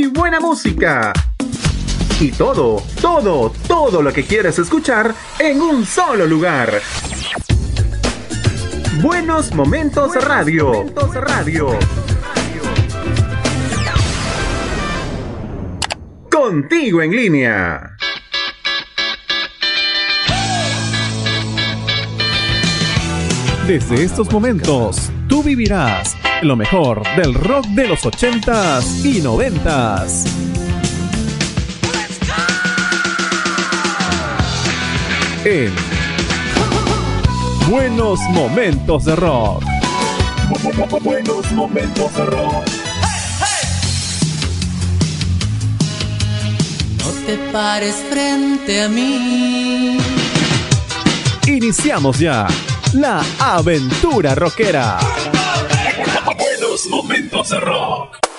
Muy buena música. Y todo, todo, todo lo que quieres escuchar en un solo lugar. Buenos Momentos Radio. Momentos Radio. Contigo en línea. Desde estos momentos, tú vivirás lo mejor del rock de los 80s y 90s. En Buenos Momentos de Rock. Buenos Momentos de Rock. No te pares frente a mí. Iniciamos ya la aventura rockera. De rock.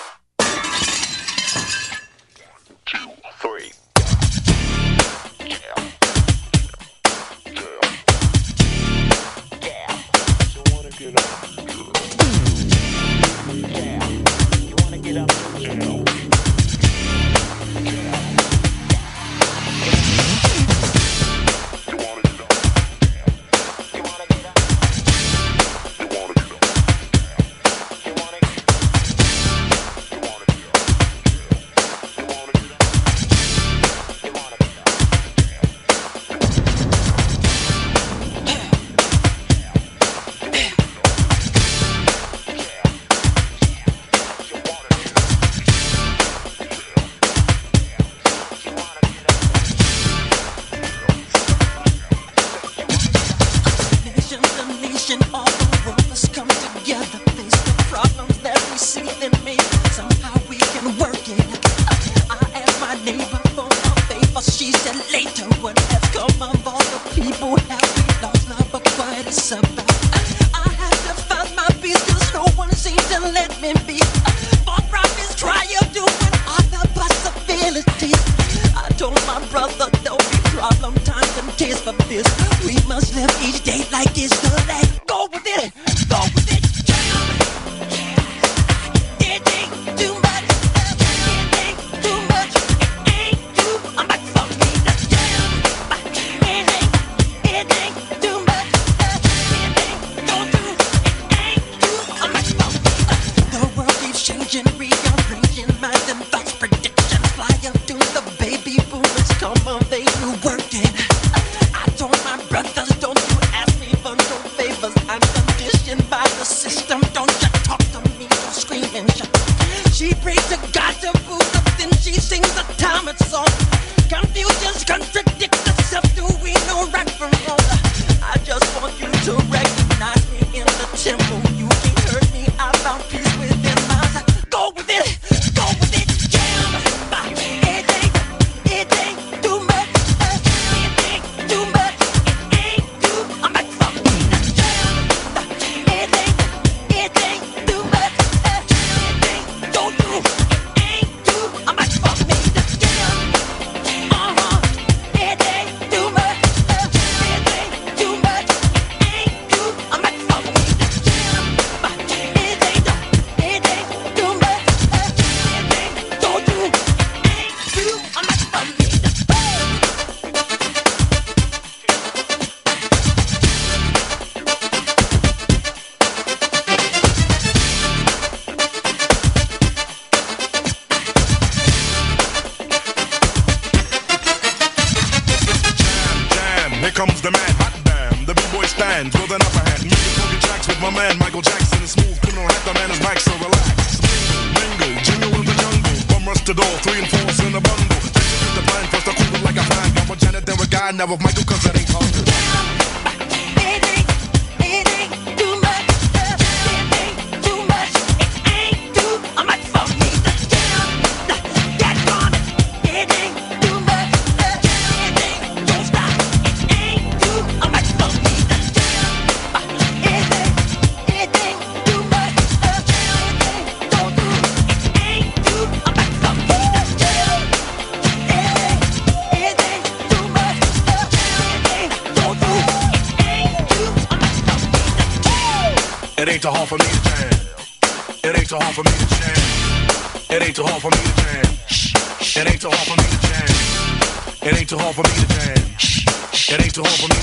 For me.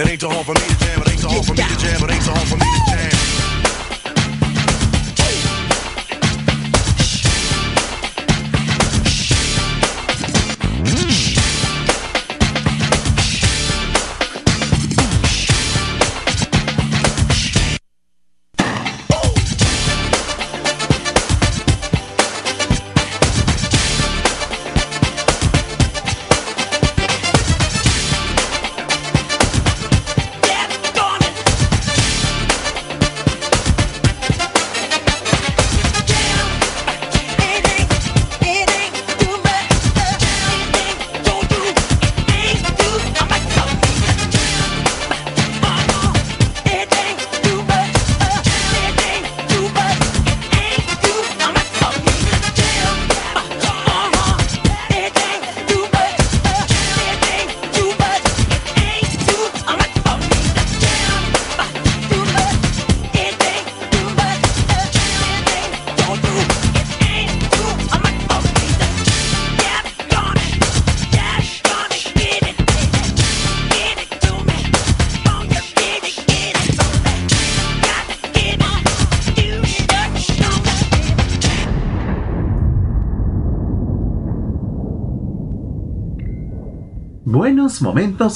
It ain't too hard for me to jam. It ain't too hard for me to jam. It ain't too hard for me to jam.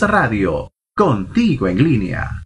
Radio, contigo en línea.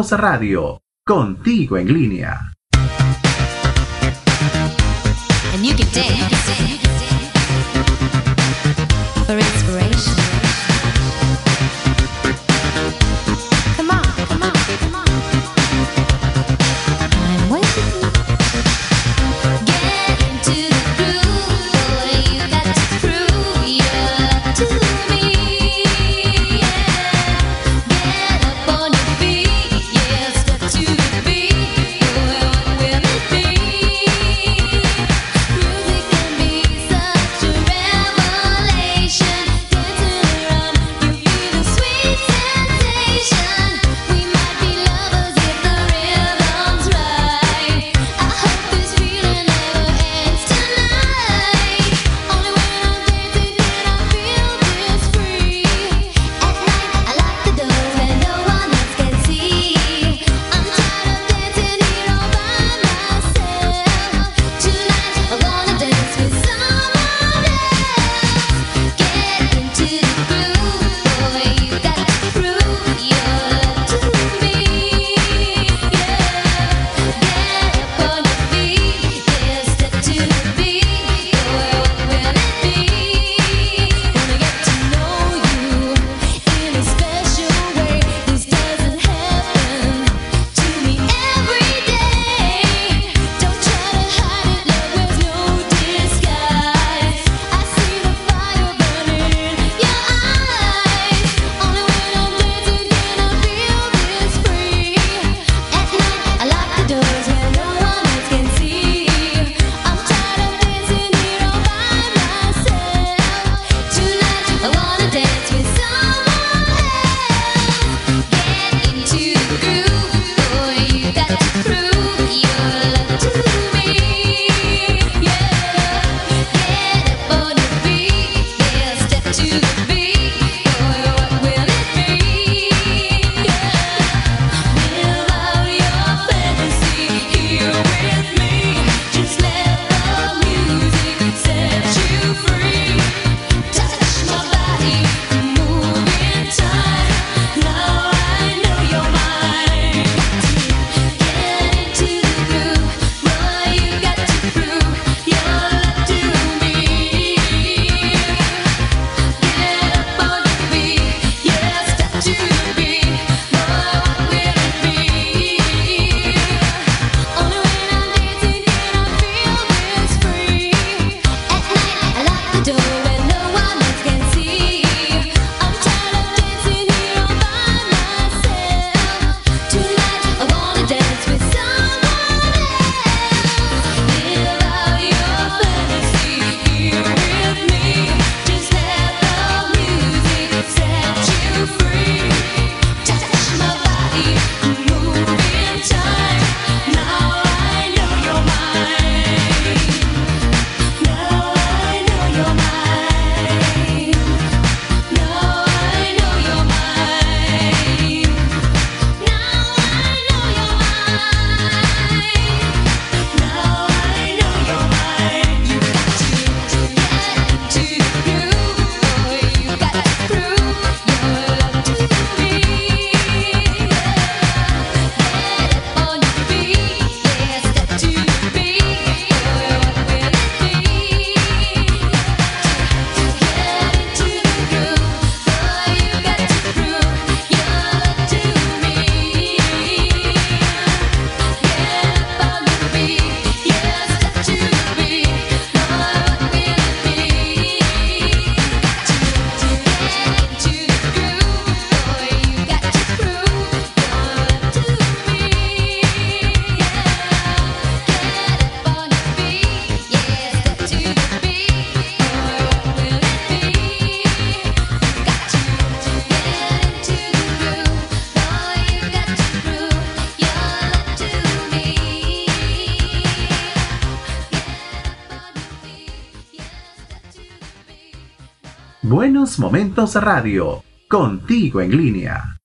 Radio, contigo en línea. Momentos Radio, contigo en línea.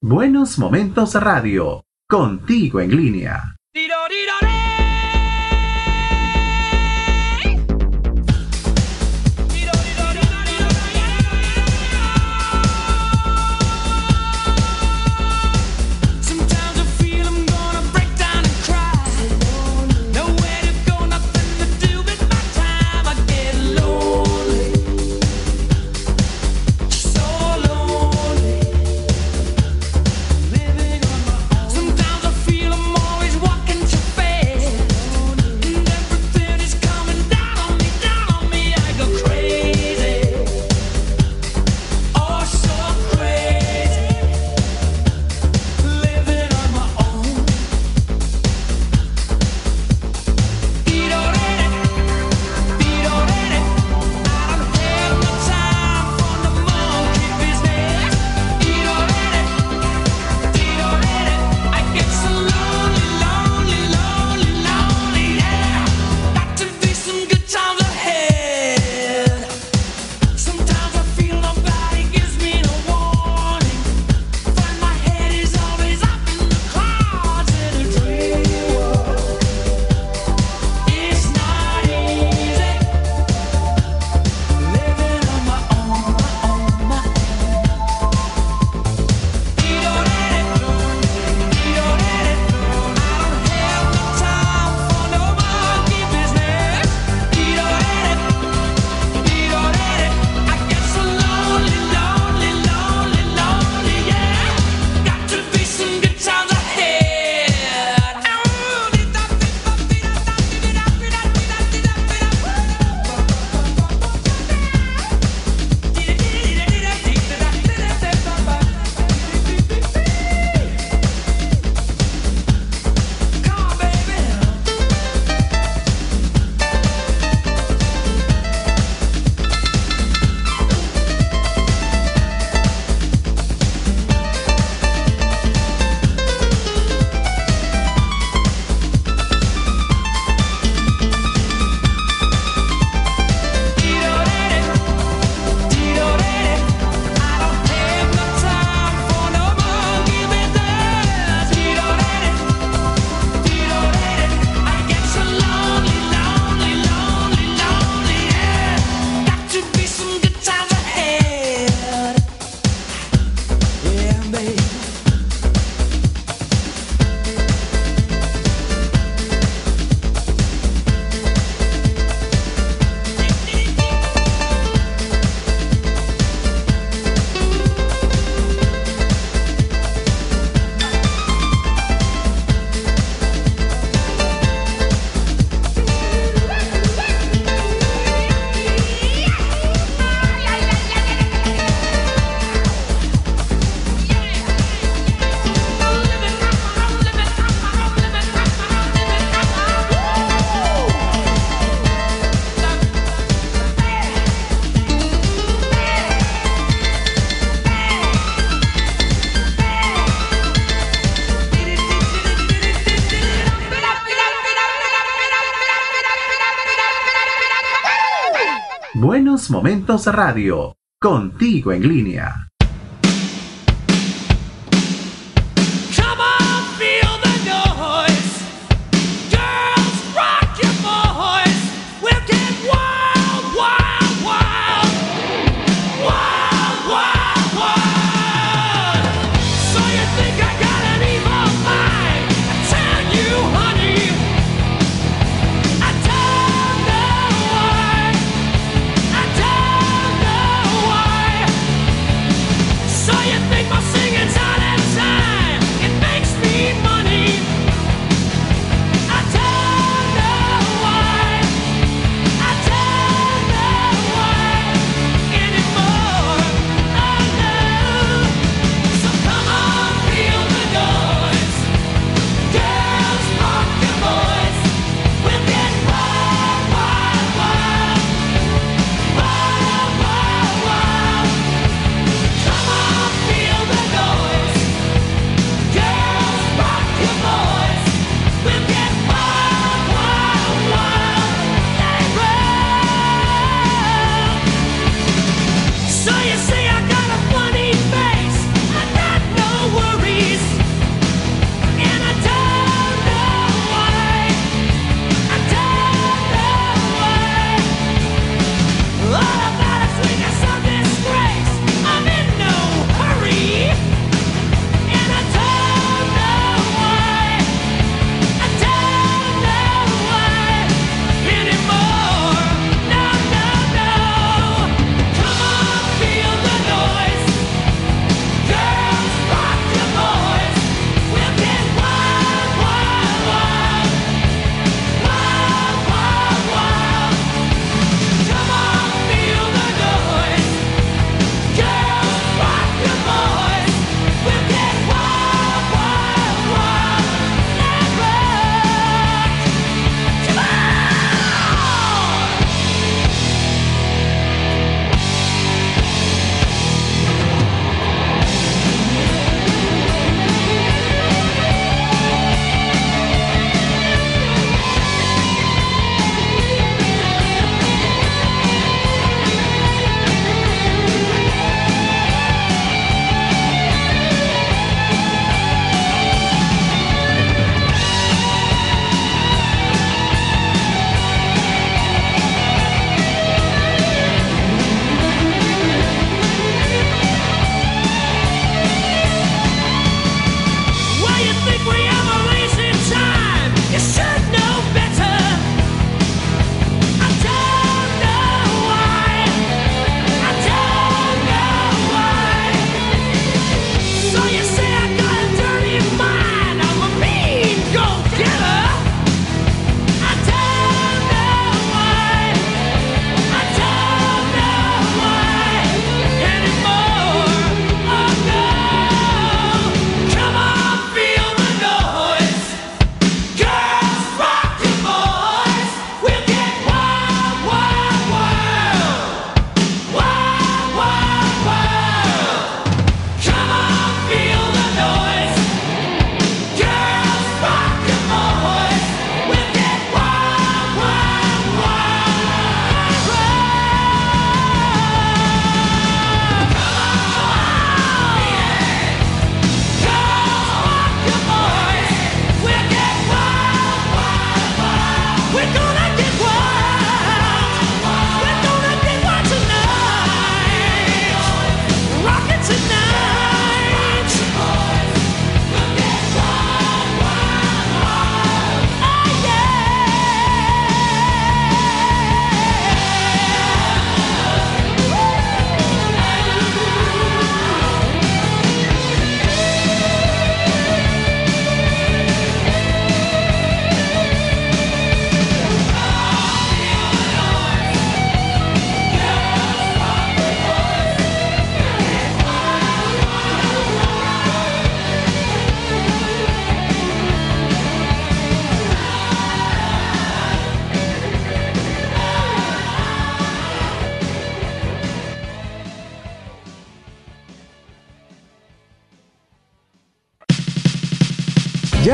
Buenos Momentos Radio, contigo en línea. Momentos Radio, contigo en línea.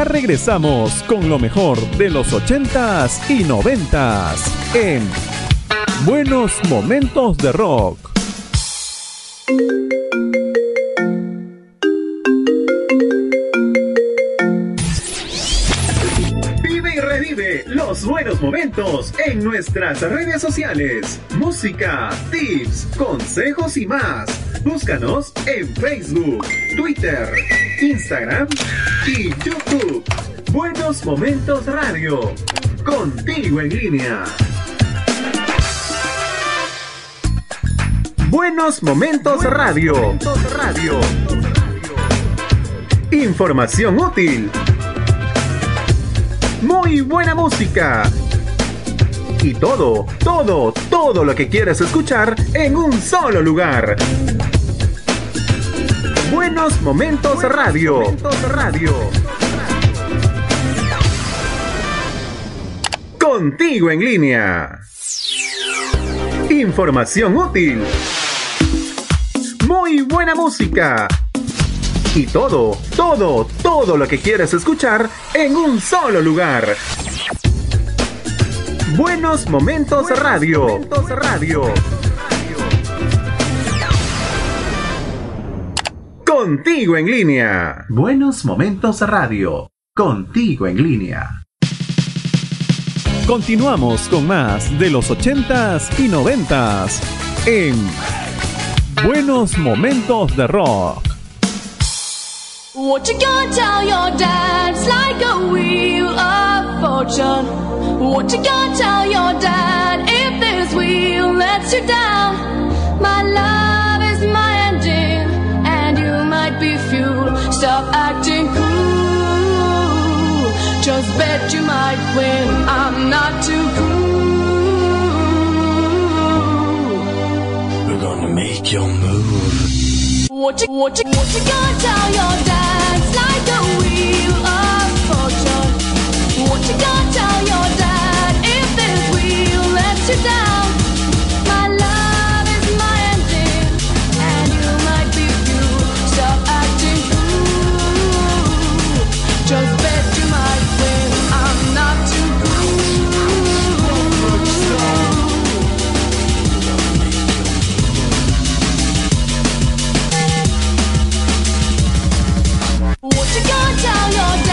Regresamos con lo mejor de los 80s y 90s en Buenos momentos de rock. Vive y revive los buenos momentos en nuestras redes sociales. Música, tips, consejos y más. Búscanos en Facebook, Twitter, Instagram y YouTube. Buenos Momentos Radio. Contigo en línea. Buenos Momentos Radio. Radio. Información útil. Muy buena música. Y todo, todo, todo lo que quieres escuchar en un solo lugar. Buenos Momentos Radio. Radio. Contigo en línea. Información útil. Muy buena música. Y todo, todo, todo lo que quieres escuchar en un solo lugar. Buenos Momentos Radio. Momentos Radio. Contigo en línea. Buenos Momentos Radio. Contigo en línea. Continuamos con más de los 80s y 90s en Buenos Momentos de Rock. What you gonna tell your dad? It's like a wheel of fortune. What you gonna tell your dad if this wheel lets you down? My love Stop acting cool. Just bet you might win. I'm not too cool. We're gonna make your move. What you, what you, what you gonna tell your dad? Like a wheel of fortune. What you gonna tell your dad if this wheel lets you down? What you gonna tell your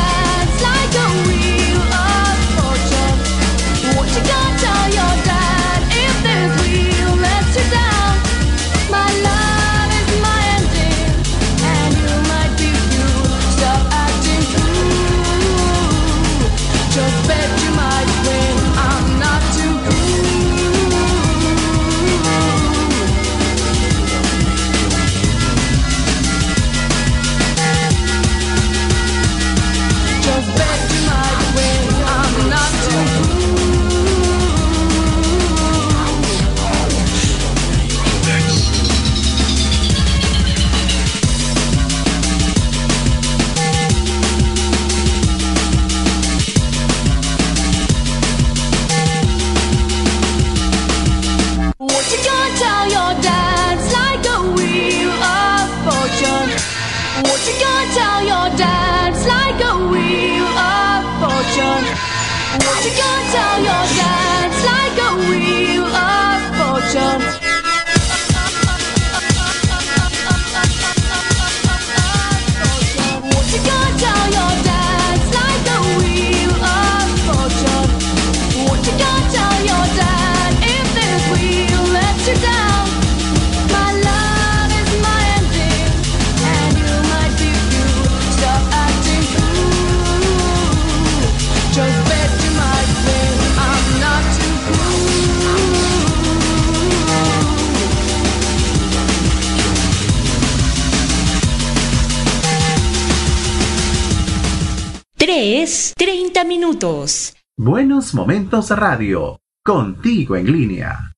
30 minutos. Buenos Momentos Radio, contigo en línea.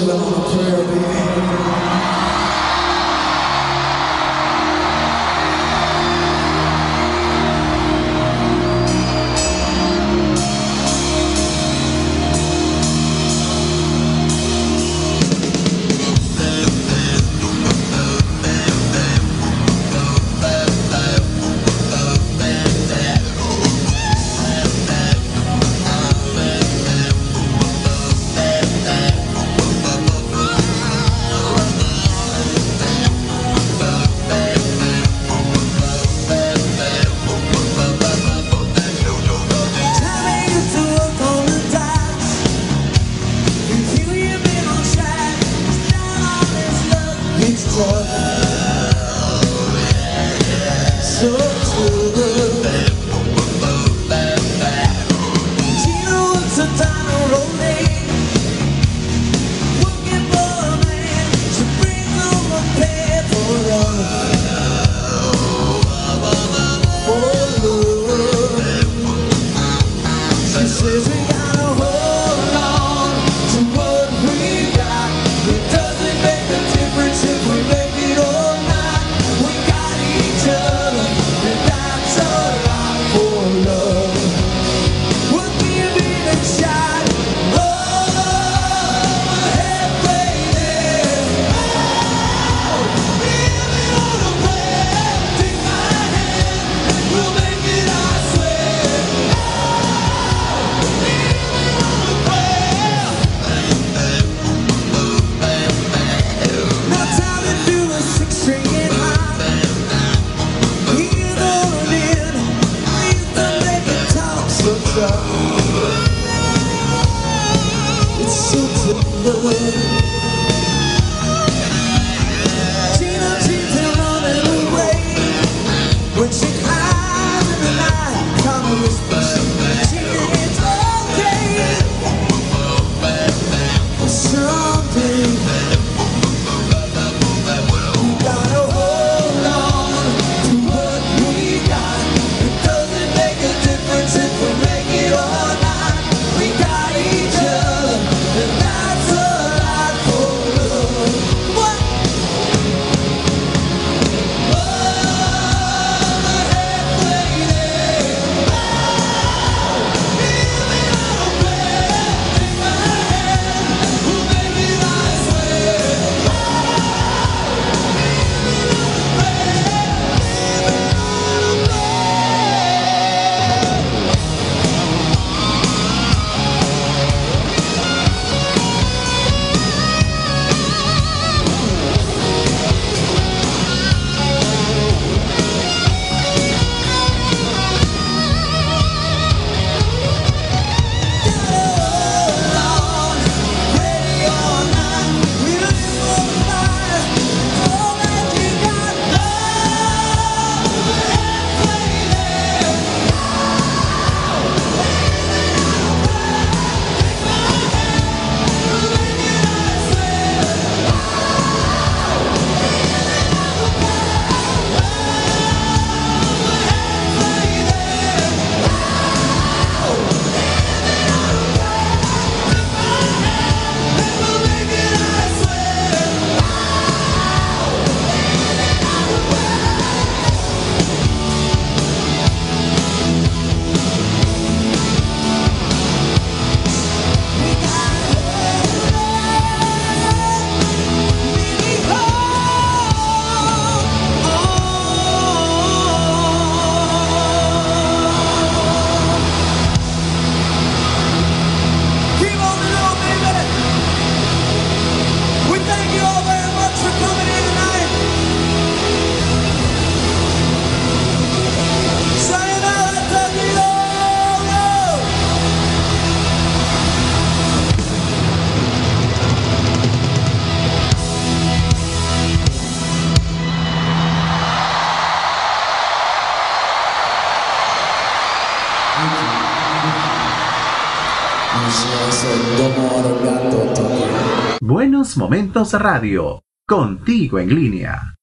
living on a prayer Momentos Radio, contigo en línea.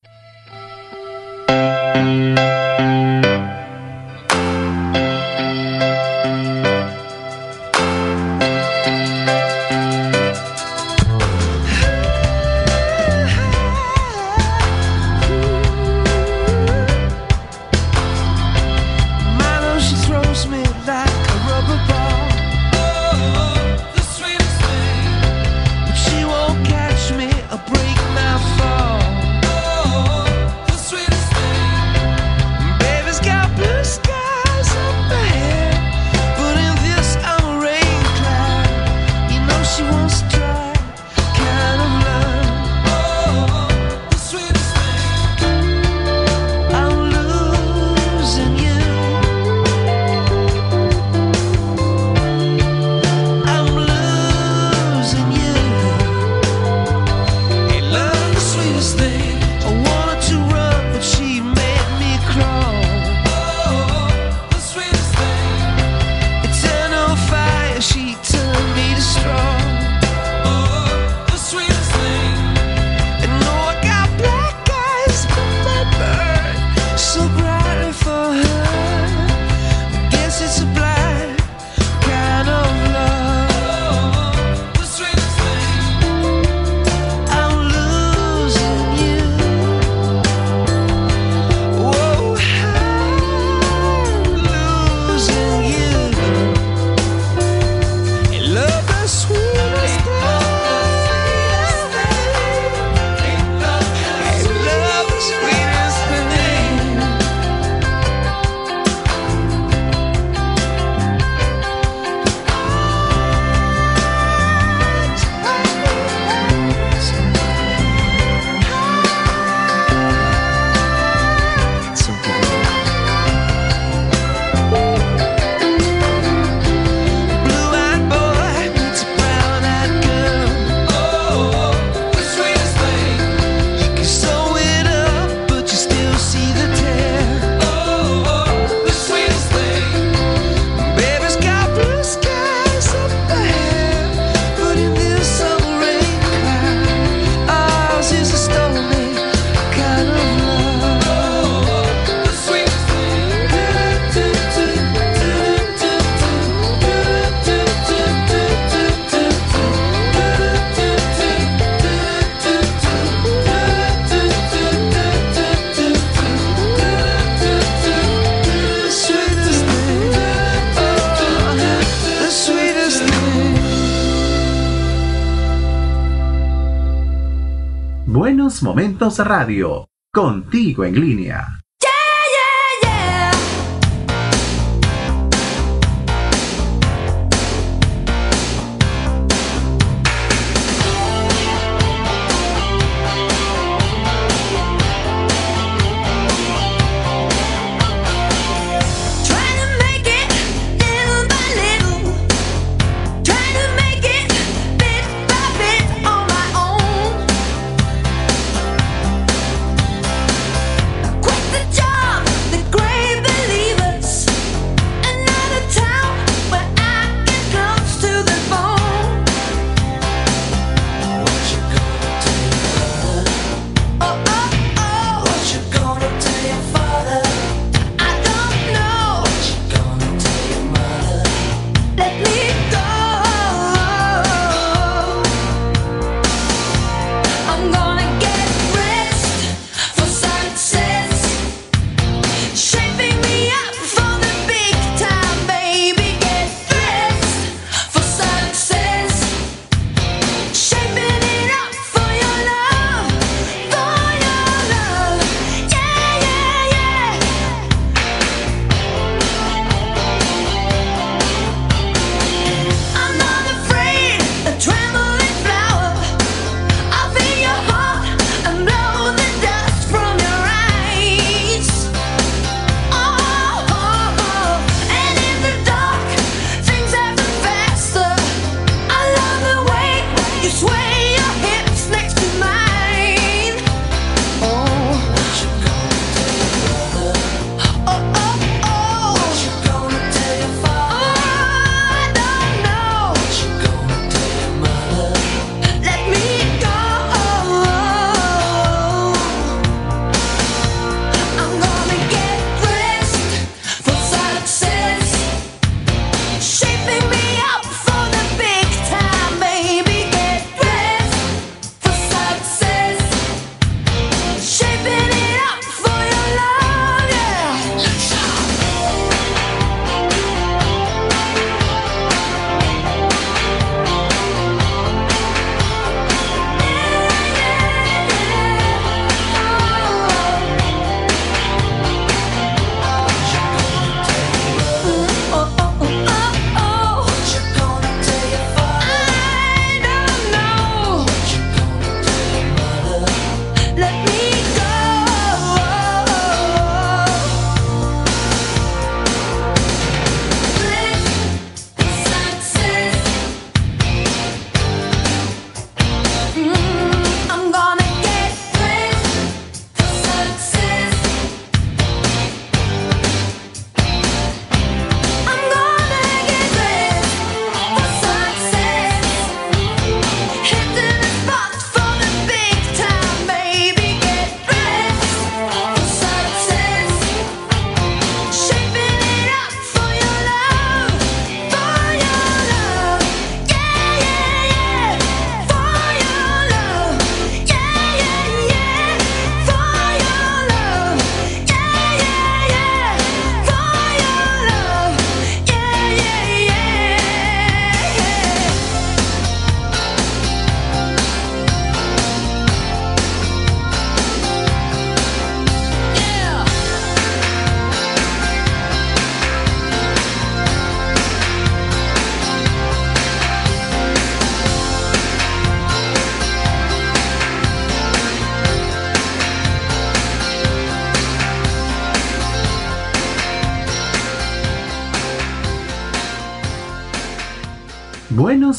Radio, contigo en línea.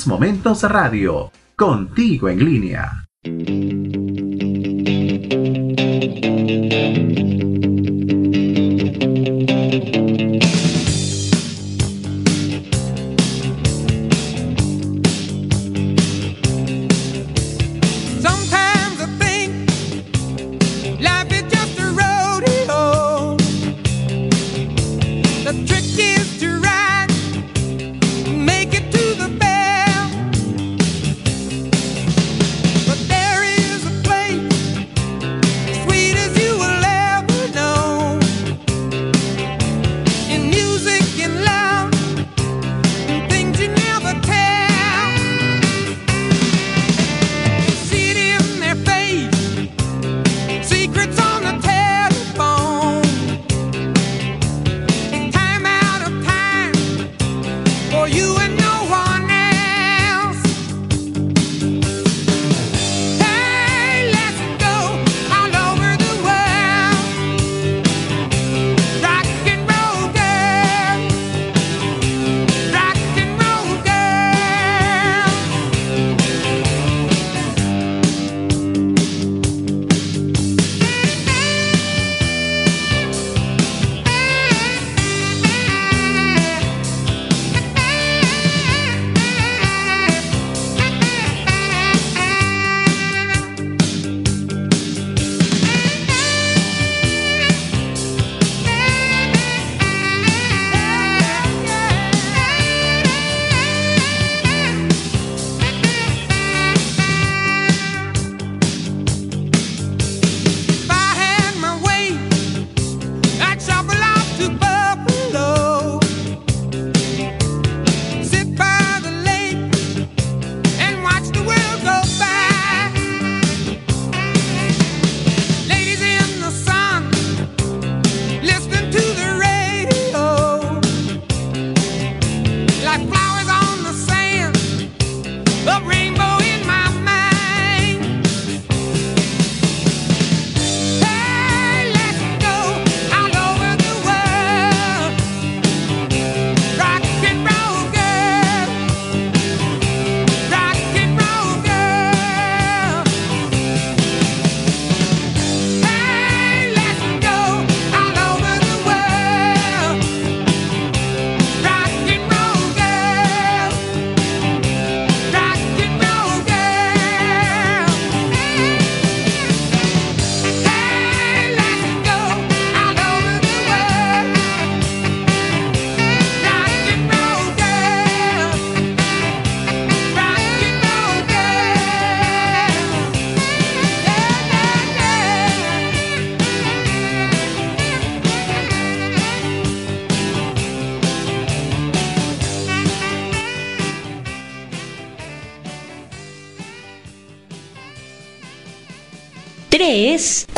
Momentos Radio, contigo en línea.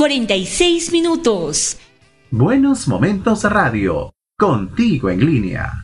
46 minutos. Buenos Momentos Radio, contigo en línea.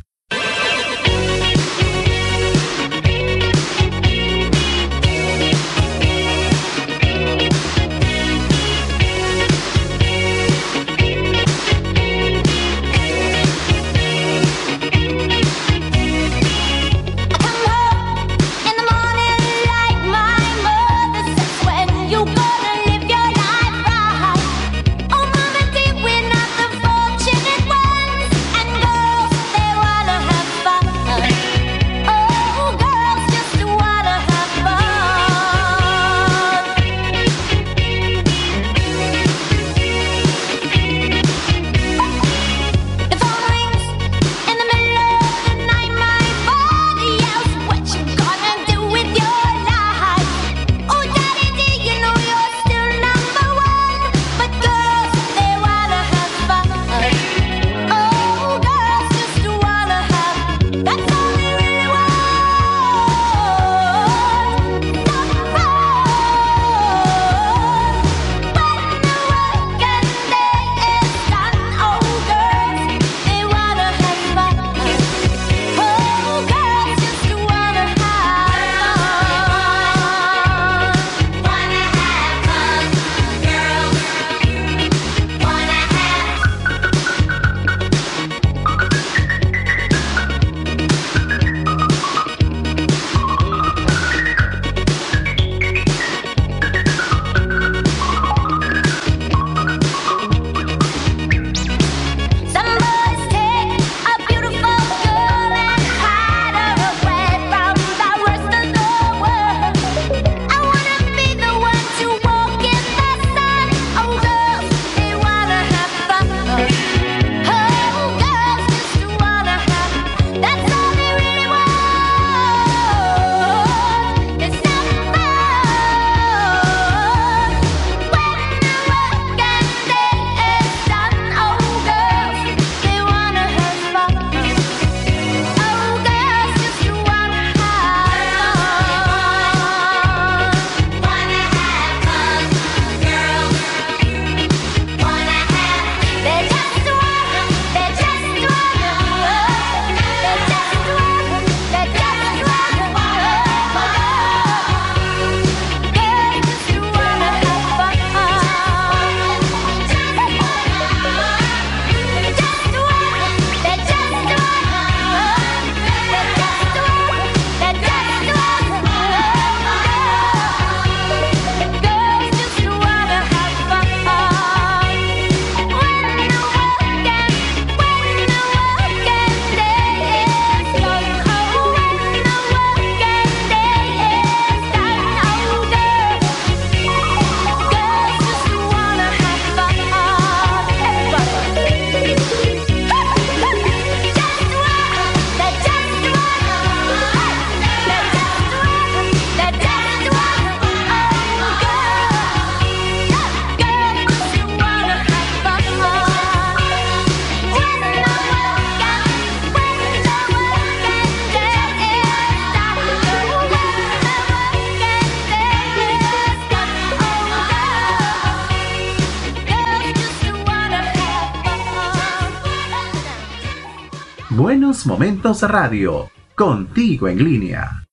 Momentos Radio, contigo en línea.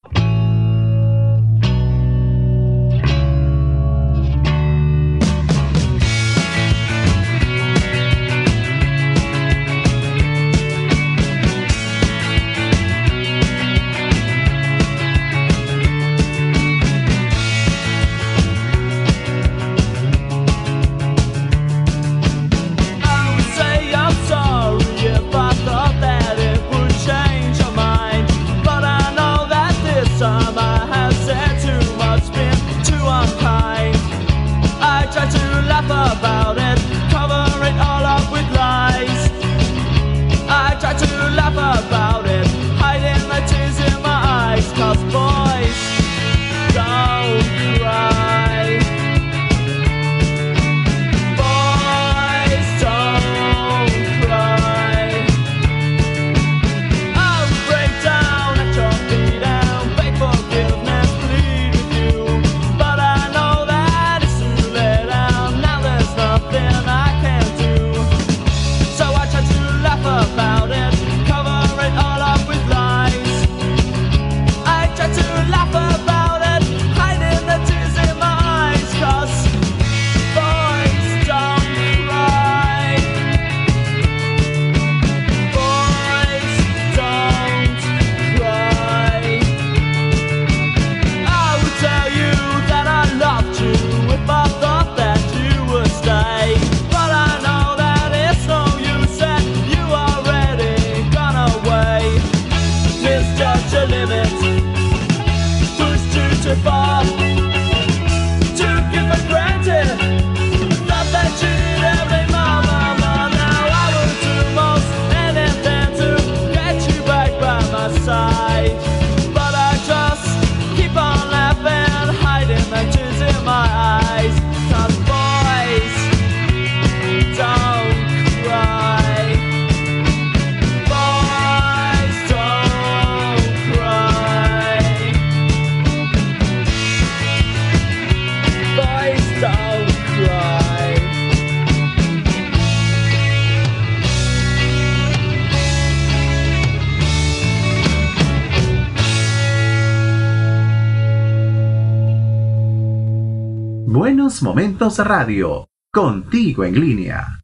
Radio, contigo en línea.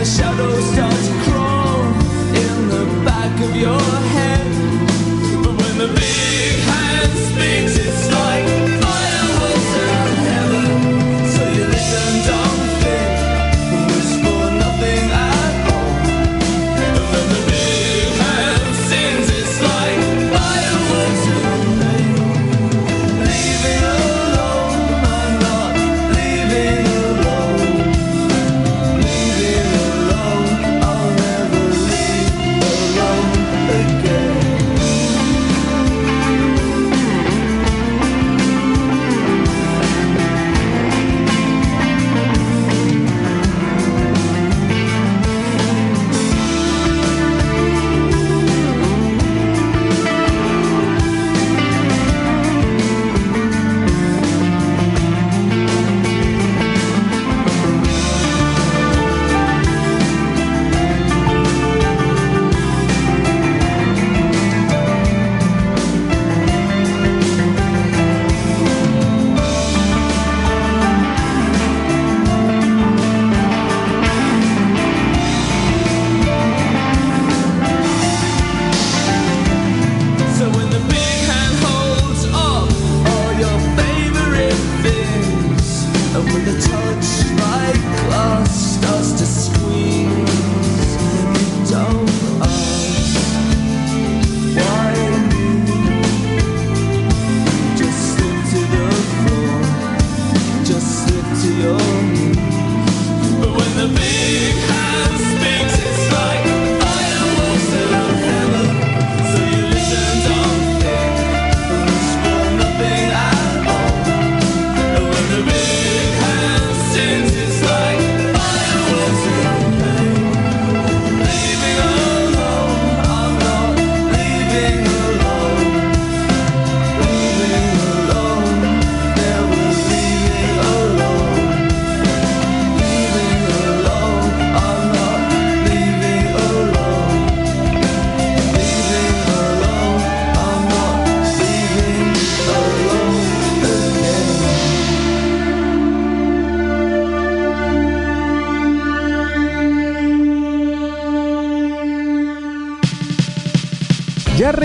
the shadow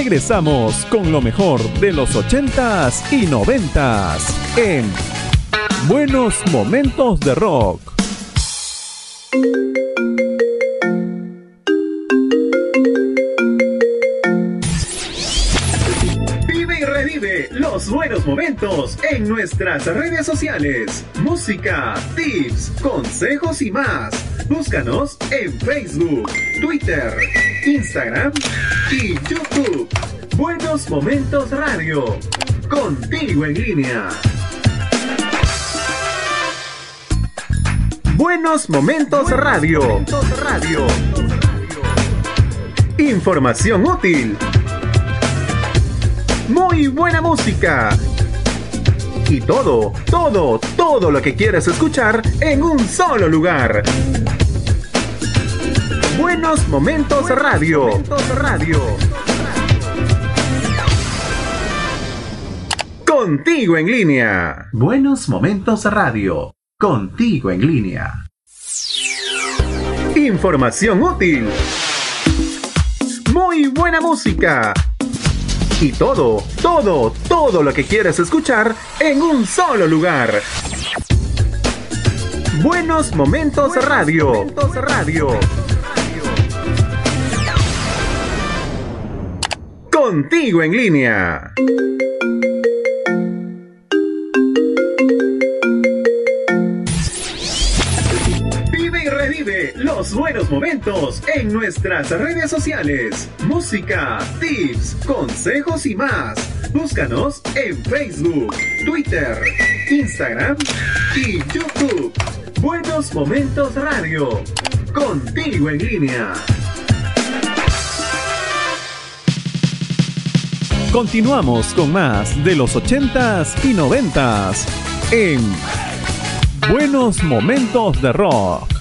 regresamos con lo mejor de los 80s y 90s en Buenos Momentos de Rock. Vive y revive los buenos momentos en nuestras redes sociales. Música, tips, consejos y más. Búscanos en Facebook, Twitter, Instagram y YouTube. Buenos Momentos Radio. Contigo en línea. Buenos Momentos Radio. Radio. Información útil. Muy buena música. Y todo, todo, todo lo que quieres escuchar en un solo lugar. Buenos Momentos Radio. Radio. Contigo en línea. Buenos Momentos Radio. Contigo en línea. Información útil. Muy buena música. Y todo, todo, todo lo que quieres escuchar en un solo lugar. Buenos Momentos Radio. Radio. Contigo en línea. Vive y revive los buenos momentos en nuestras redes sociales. Música, tips, consejos y más. Búscanos en Facebook, Twitter, Instagram y YouTube. Buenos Momentos Radio. Contigo en línea. Continuamos con más de los 80s y 90s en Buenos Momentos de Rock.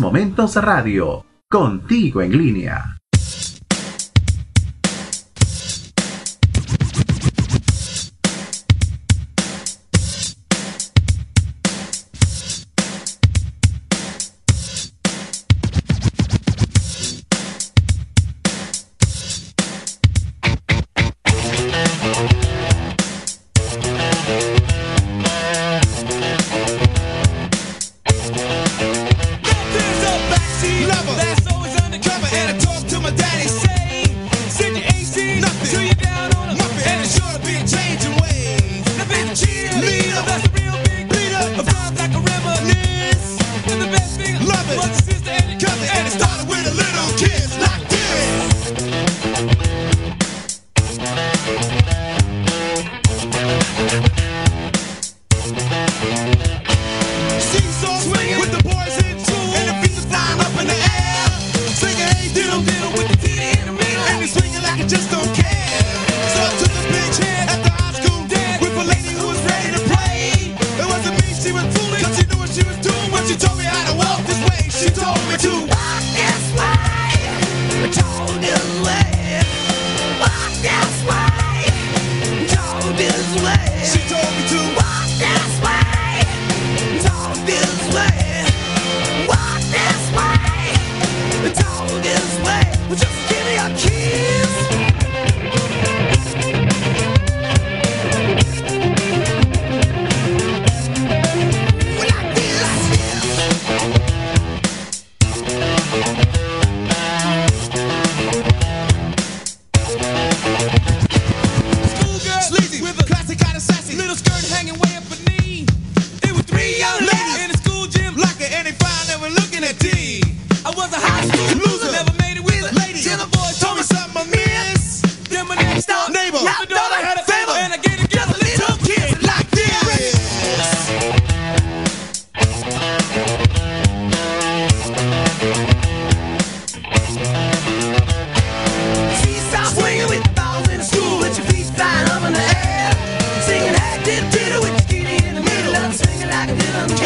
Momentos Radio, contigo en línea. didn't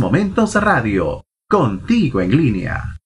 Momentos Radio, contigo en línea.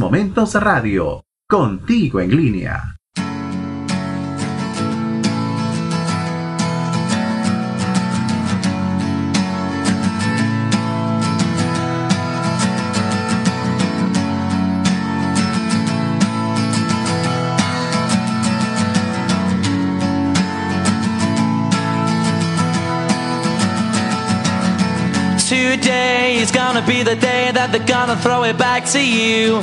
Momentos Radio, contigo en línea. Today is gonna be the day that they're gonna throw it back to you.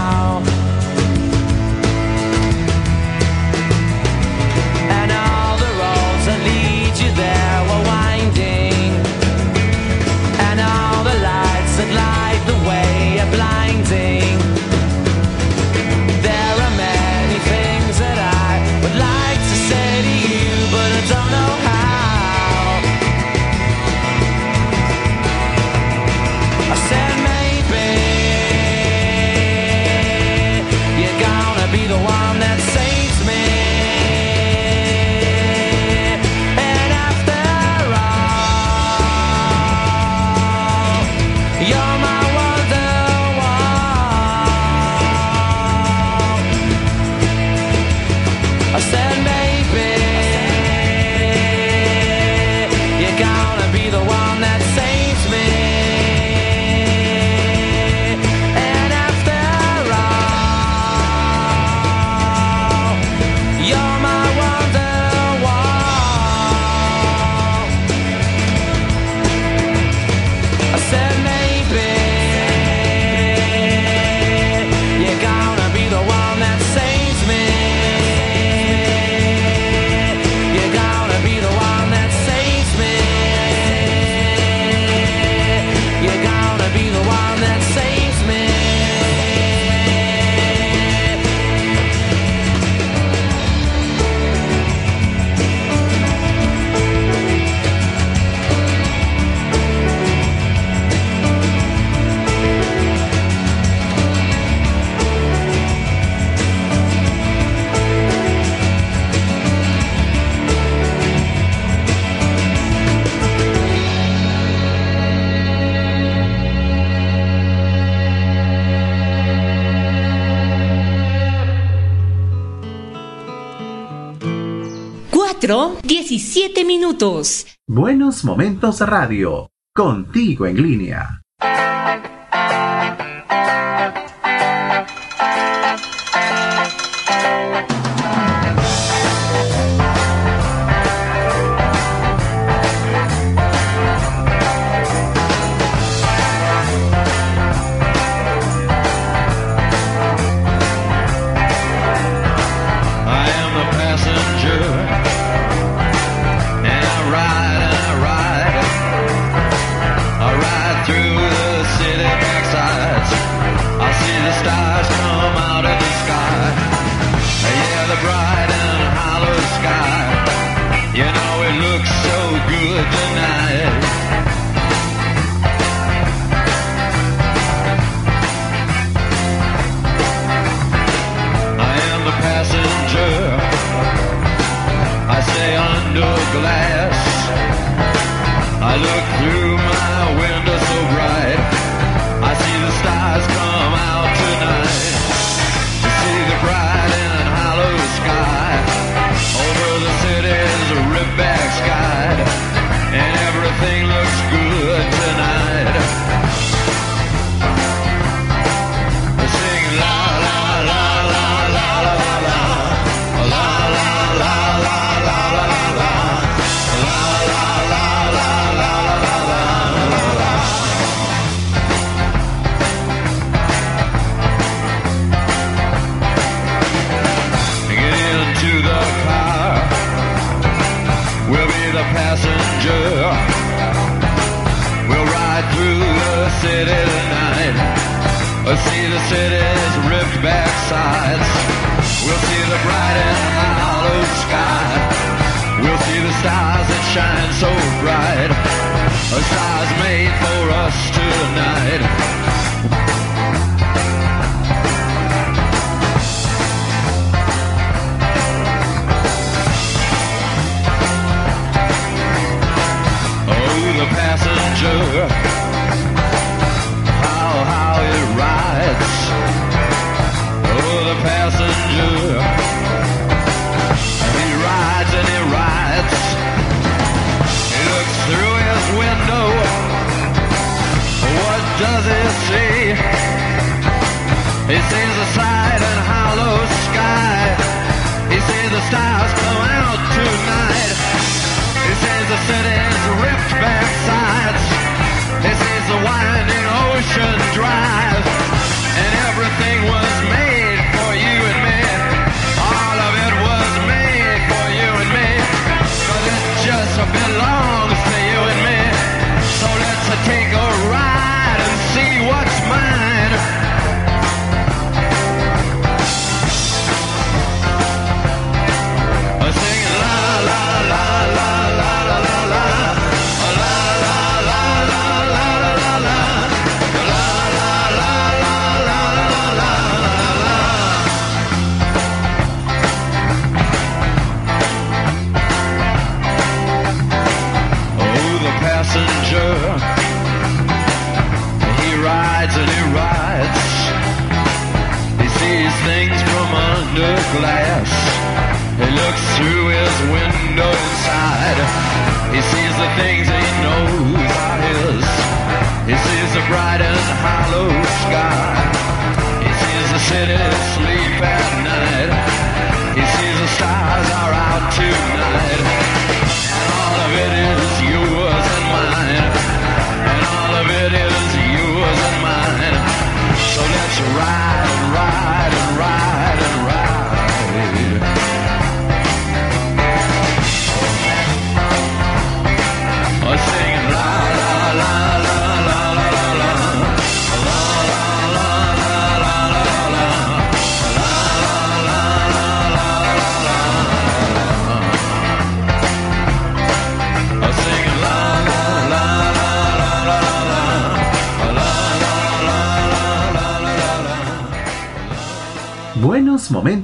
17 minutos. Buenos Momentos Radio, contigo en línea.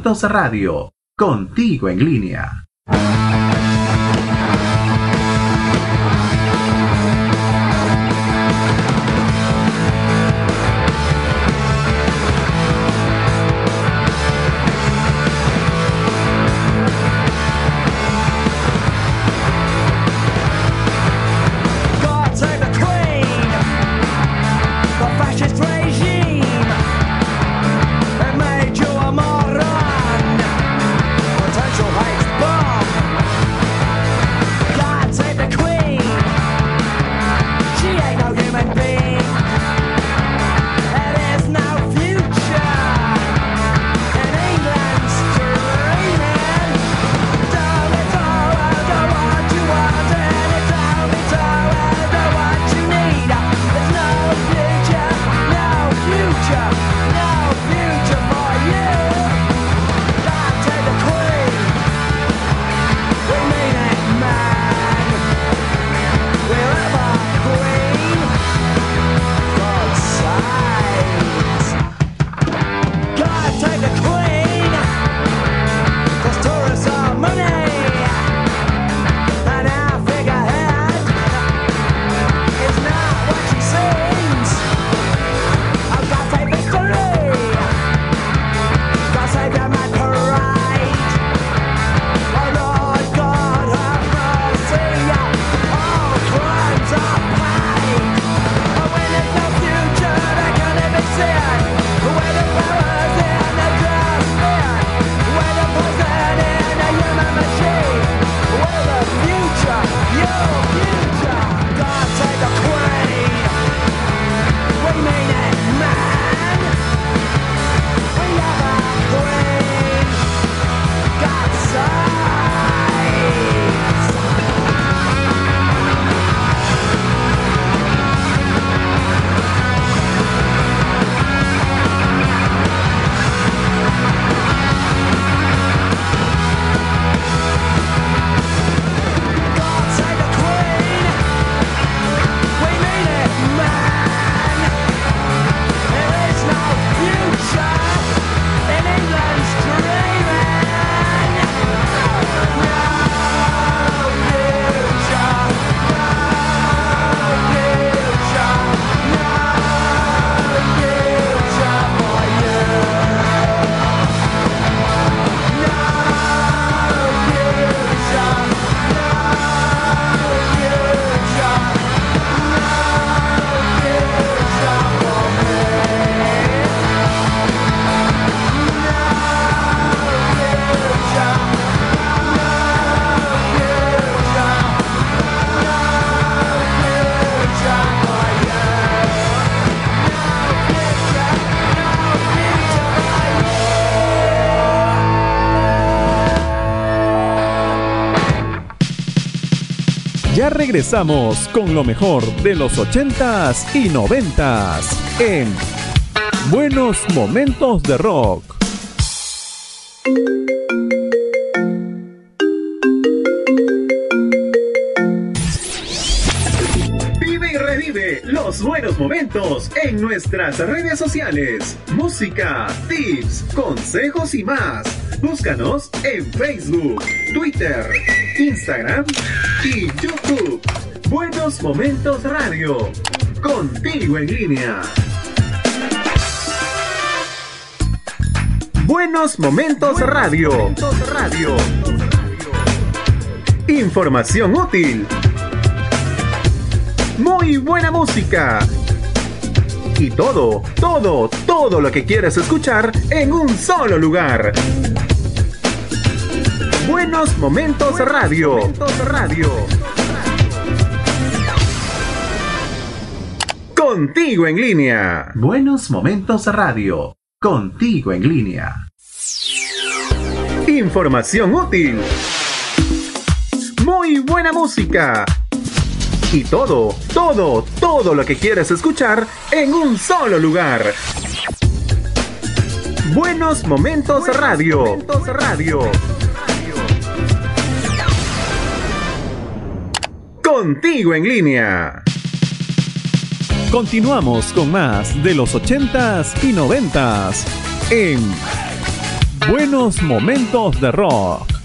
Radio, contigo en línea. Regresamos con lo mejor de los 80s y 90s en Buenos Momentos de Rock. Vive y revive los buenos momentos en nuestras redes sociales. Música, tips, consejos y más. Búscanos en Facebook, Twitter, Instagram y YouTube. Buenos Momentos Radio. Contigo en línea. Buenos Momentos Radio. Radio. Información útil. Muy buena música. Y todo, todo, todo lo que quieres escuchar en un solo lugar. Buenos Momentos Radio. Radio. Contigo en línea. Buenos Momentos Radio. Contigo en línea. Información útil. Muy buena música. Y todo, todo, todo lo que quieres escuchar en un solo lugar. Buenos Momentos Radio. Radio. Contigo en línea. Continuamos con más de los 80s y 90s en Buenos Momentos de Rock.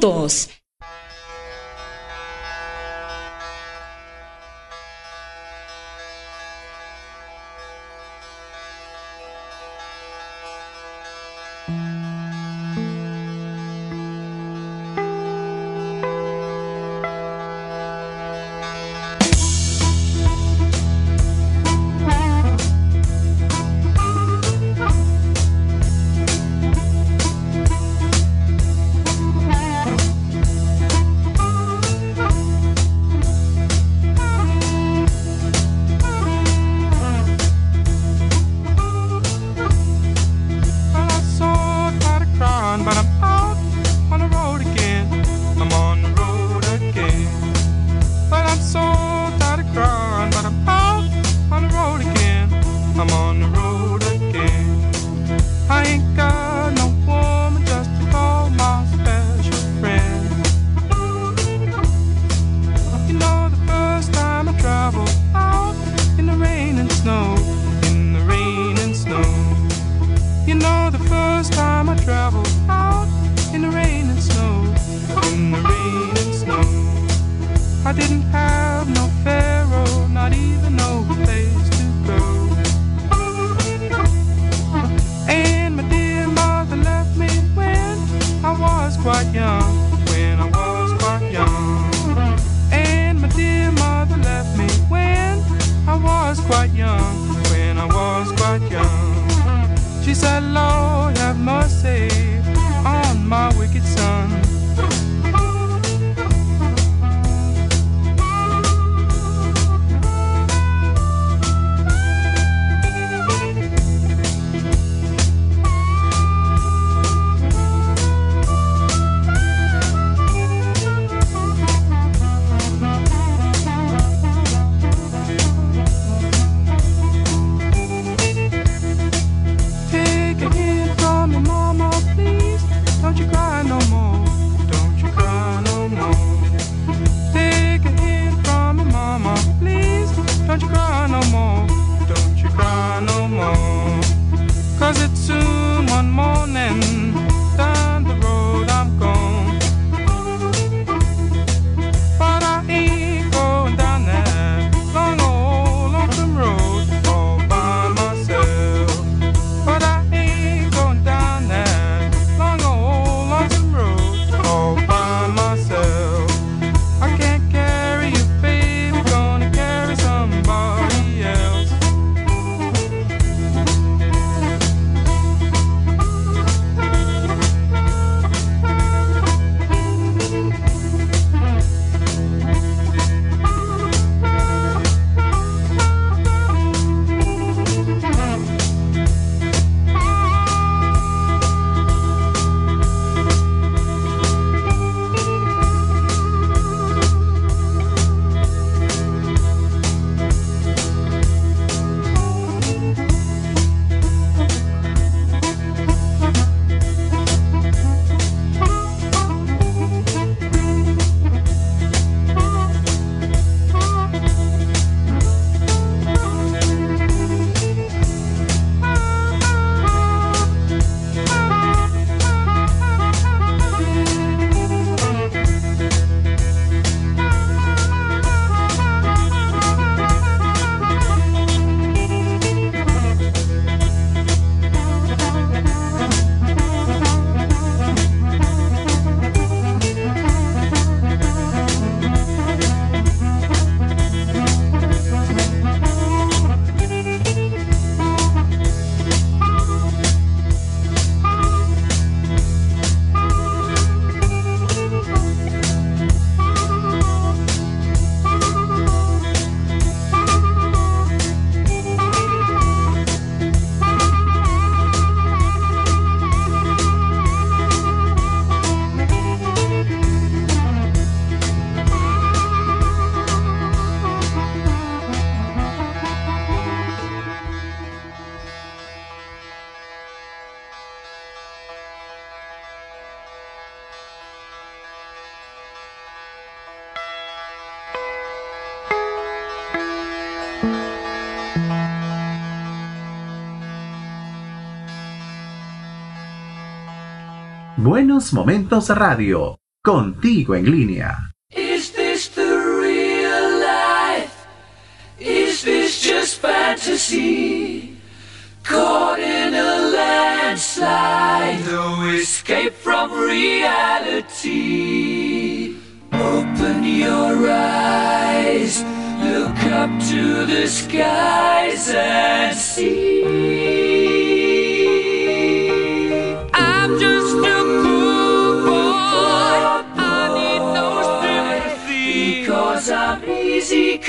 32 Buenos Momentos Radio, contigo en línea. Is this the real life? Is this just fantasy? Caught in a landslide, no escape from reality. Open your eyes, look up to the skies and see.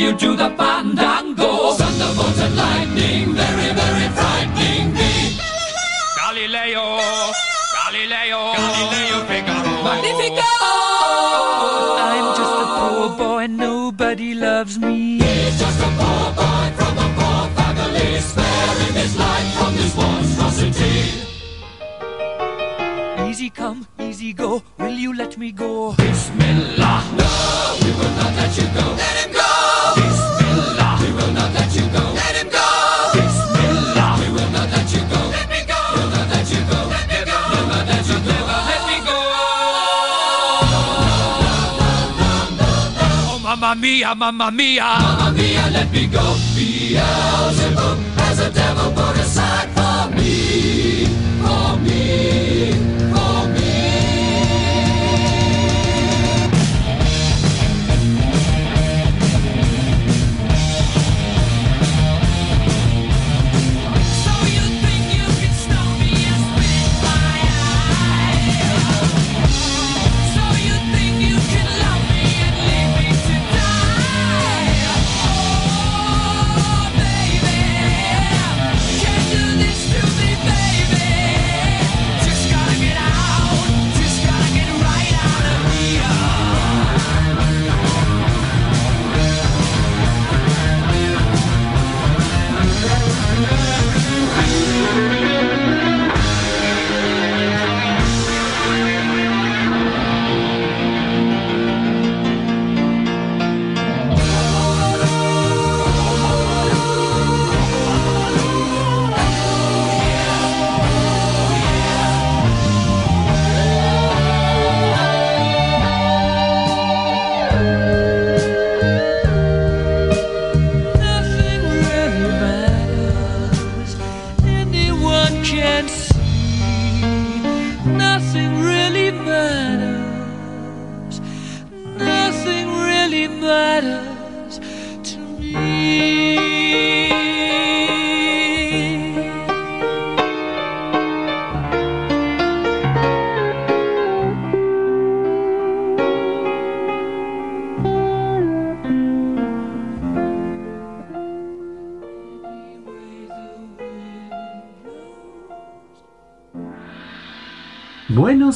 you to the fire. Mamma mia, mamma mia. Mamma mia, let me go. Beelzebub has a devil put aside for me, for me.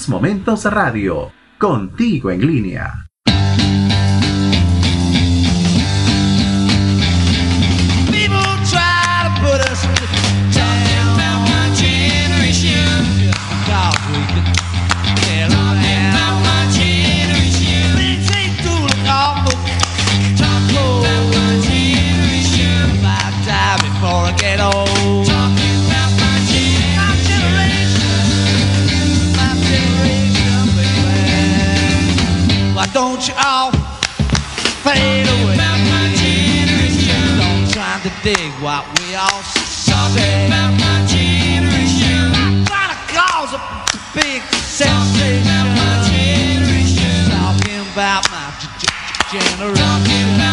Momentos Radio, contigo en línea. Dig what we all say. About my generation. Trying to cause a big sensation. Talking. Talking about my generation.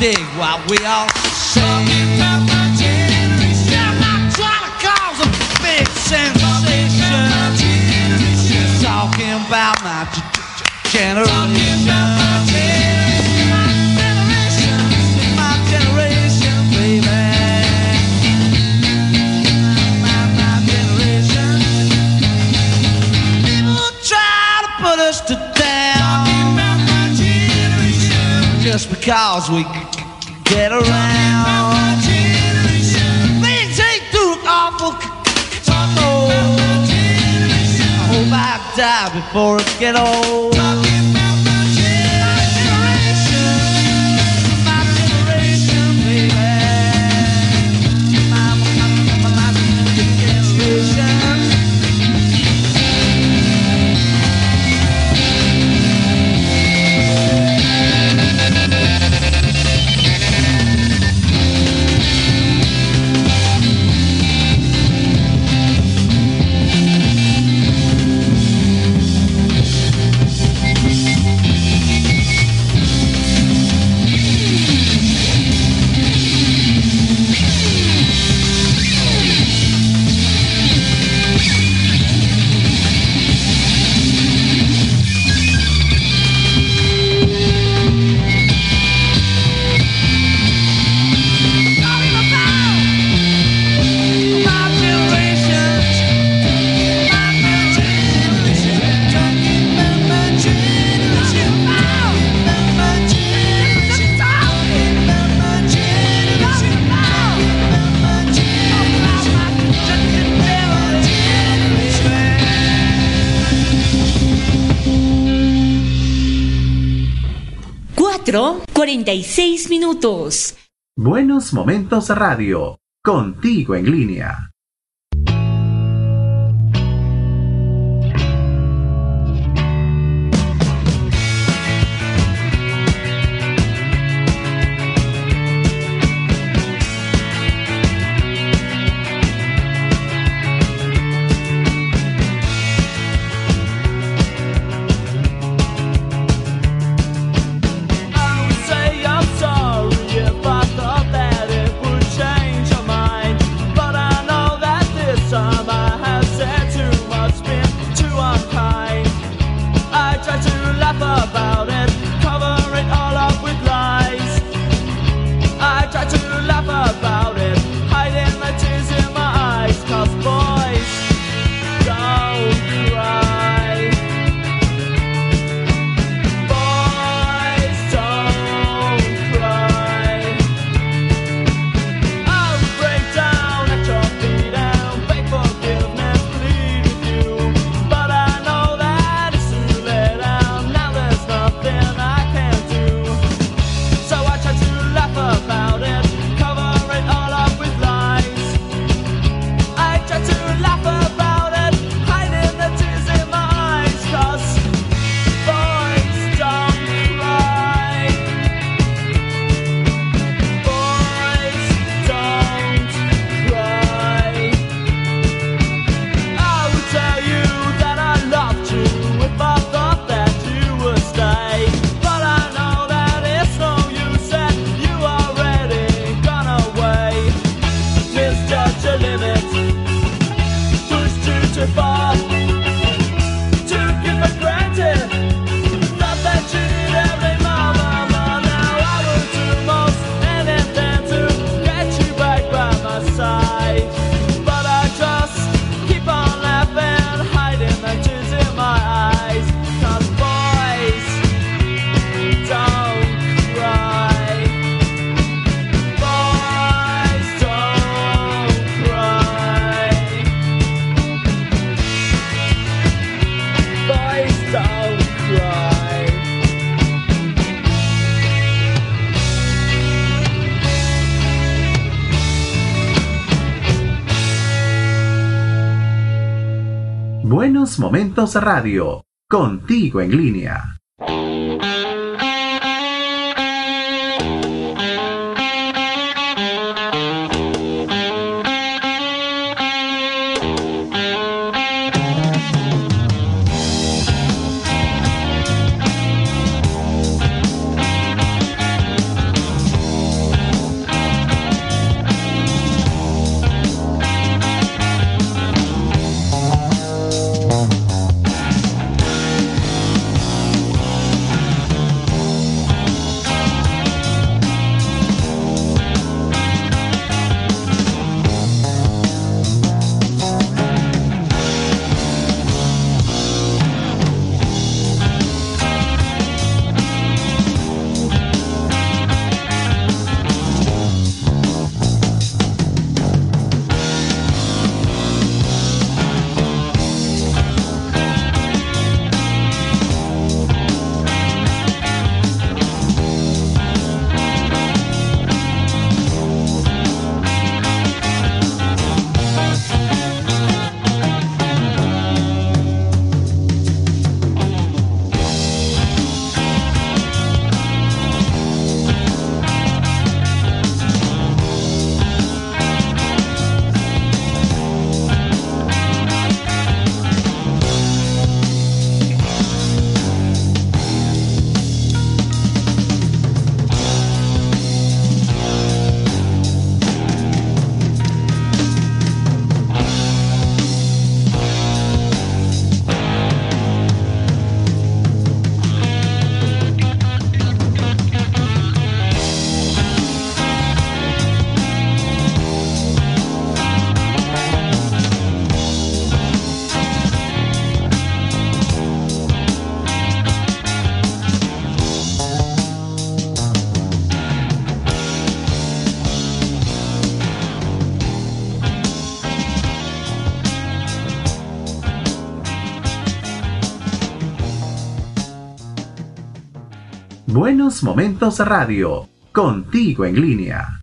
Dig what we all say. I'm not trying to cause a big sensation. Talking about my g- g- generation. My generation, baby. My, my generation. People try to put us to down just because we get around. Things ain't too awful. I hope I die before I get old. 36 minutos. Buenos Momentos Radio, contigo en línea. Momentos Radio, contigo en línea. Momentos Radio, contigo en línea.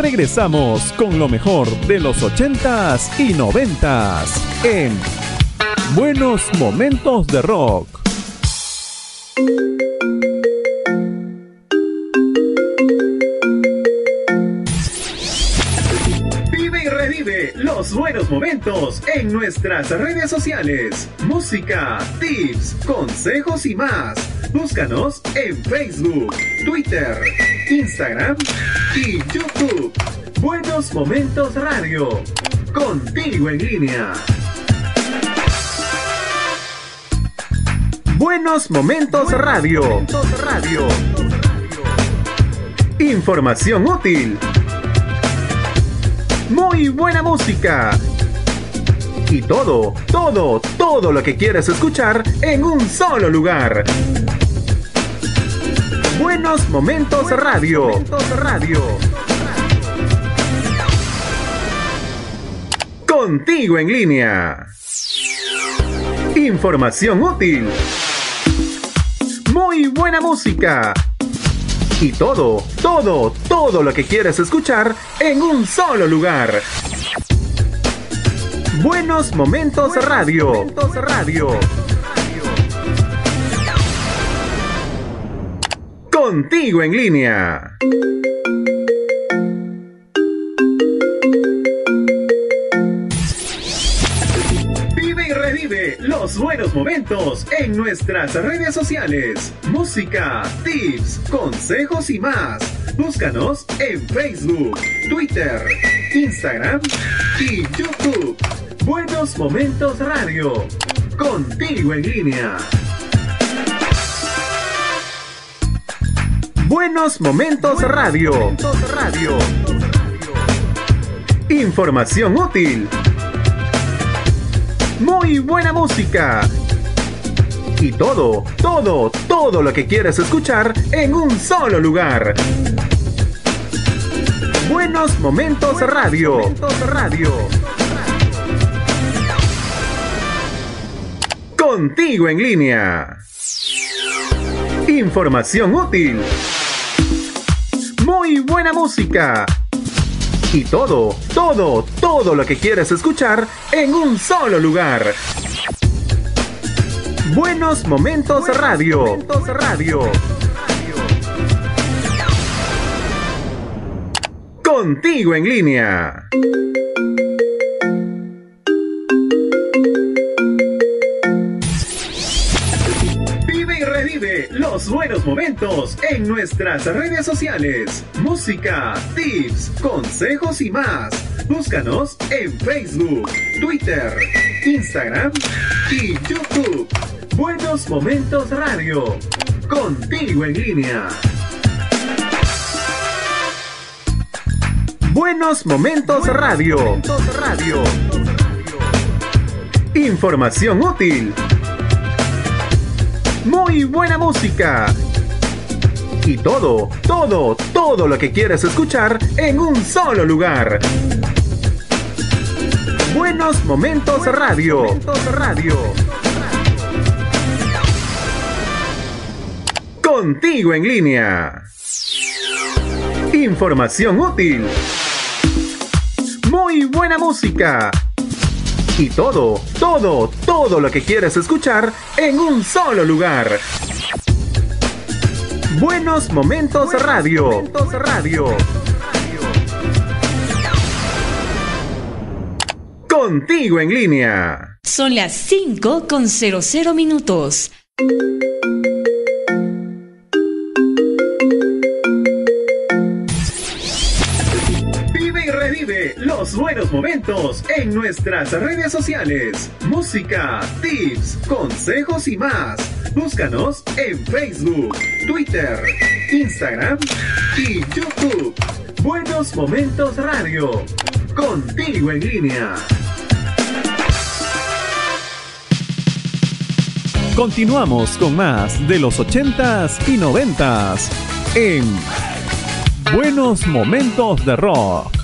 Regresamos con lo mejor de los 80s y 90s en Buenos Momentos de Rock. Vive y revive los buenos momentos en nuestras redes sociales. Música, tips, consejos y más. Búscanos en Facebook, Twitter, Instagram y YouTube. Buenos Momentos Radio. Contigo en línea. Buenos Momentos Radio. Radio. Información útil. Muy buena música. Y todo, todo, todo lo que quieres escuchar en un solo lugar. Buenos Momentos Radio. Radio. Contigo en línea. Información útil. Muy buena música. Y todo, todo, todo lo que quieres escuchar en un solo lugar. Buenos Momentos Radio. Radio. Contigo en línea. En nuestras redes sociales. Música, tips, consejos y más. Búscanos en Facebook, Twitter, Instagram y YouTube. Buenos Momentos Radio. Contigo en línea. Buenos Momentos Radio. Radio. Información útil. Muy buena música. Y todo, todo, todo lo que quieres escuchar en un solo lugar. Buenos Momentos Radio. Radio. Contigo en línea. Información útil. Muy buena música. Y todo, todo, todo lo que quieres escuchar en un solo lugar. Buenos Momentos Radio. Radio. Contigo en línea. Vive y revive los buenos momentos en nuestras redes sociales. Música, tips, consejos y más. Búscanos en Facebook, Twitter, Instagram y YouTube. Buenos Momentos Radio. Contigo en línea. Buenos Momentos Radio. Radio. Información útil. Muy buena música. Y todo, todo, todo lo que quieres escuchar en un solo lugar. Buenos Momentos Radio. Radio. Contigo en línea. Información útil. Muy buena música. Y todo, todo, todo lo que quieres escuchar en un solo lugar. Buenos Momentos Radio. Radio. Contigo en línea. Son las 5 con 00 minutos. Los buenos momentos en nuestras redes sociales. Música, tips, consejos y más. Búscanos en Facebook, Twitter, Instagram y YouTube. Buenos Momentos Radio. Contigo en línea. Continuamos con más de los 80s y 90s en Buenos Momentos de Rock.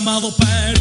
Llamado Perú.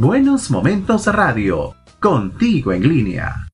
Buenos Momentos Radio, contigo en línea.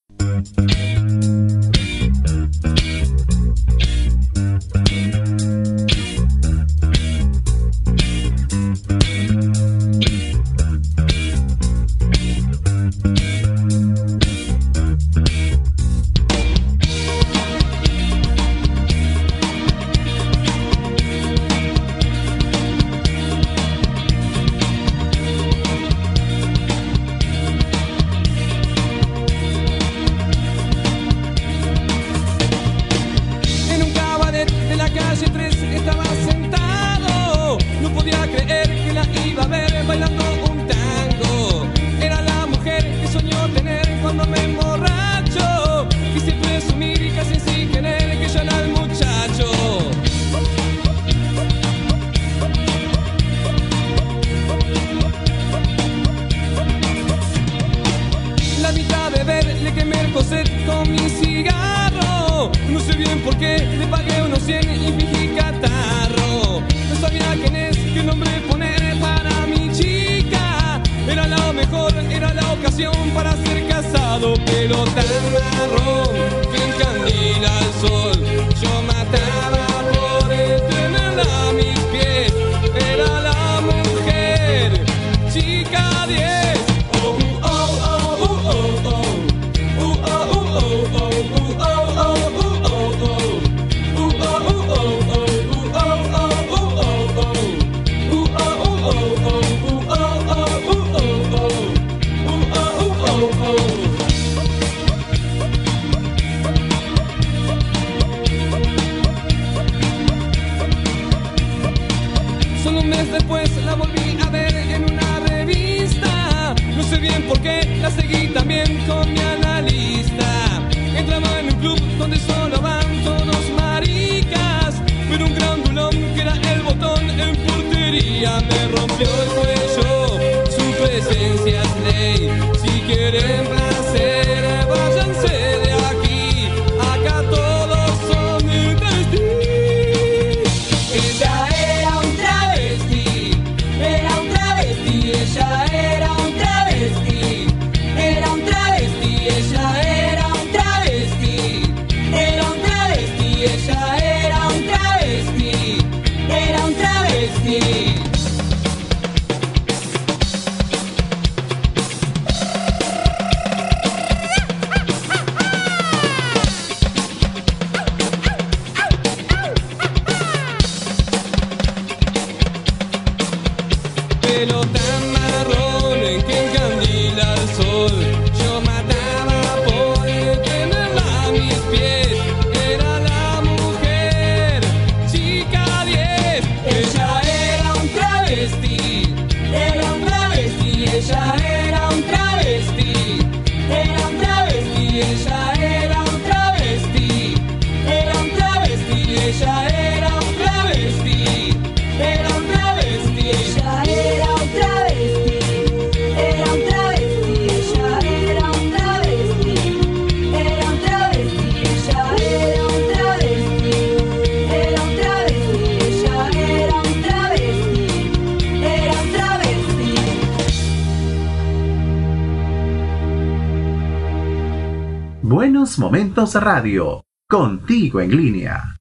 Radio, contigo en línea.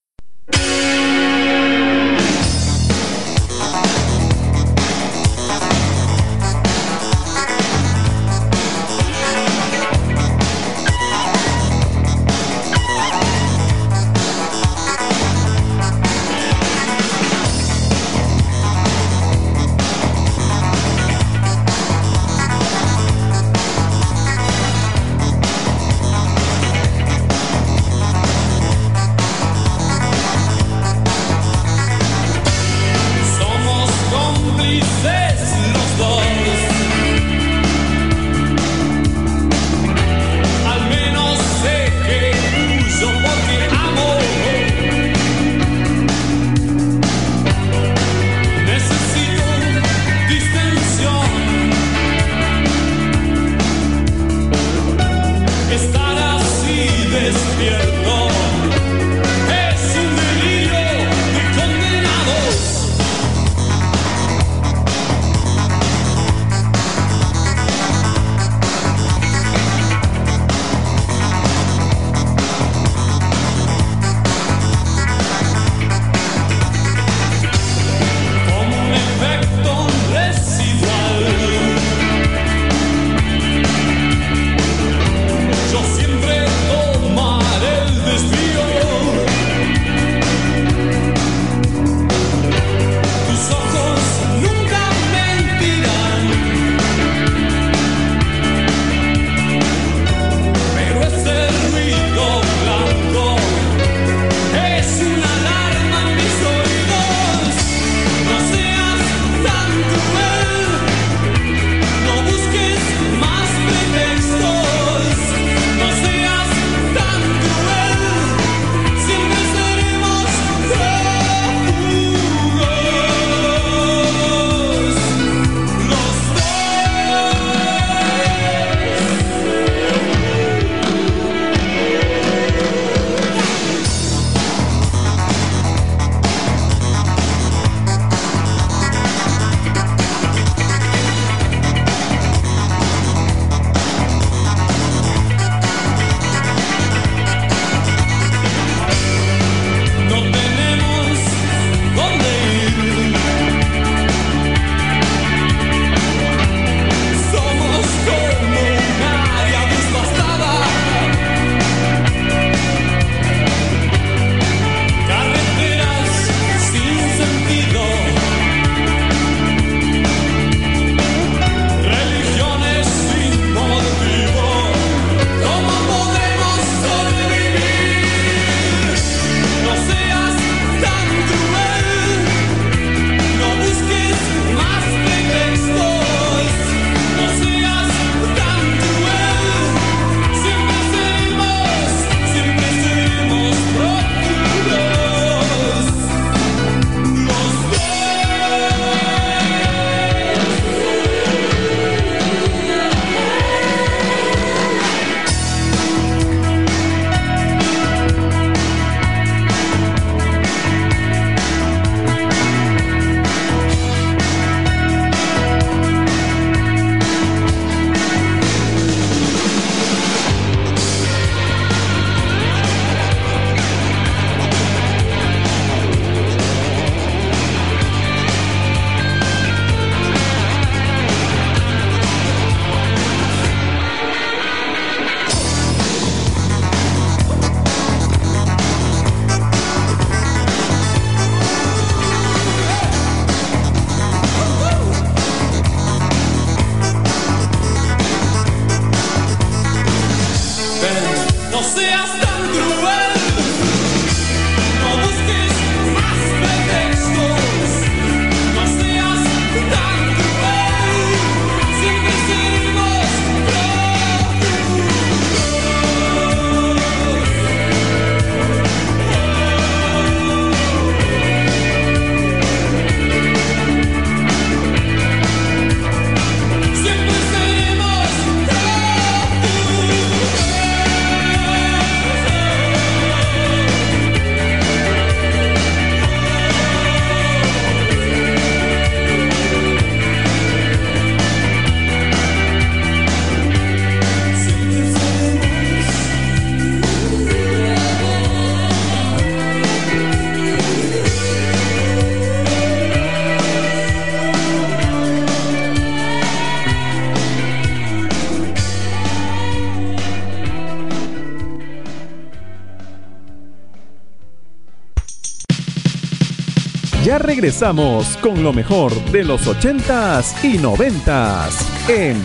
regresamos con lo mejor de los 80s y 90s en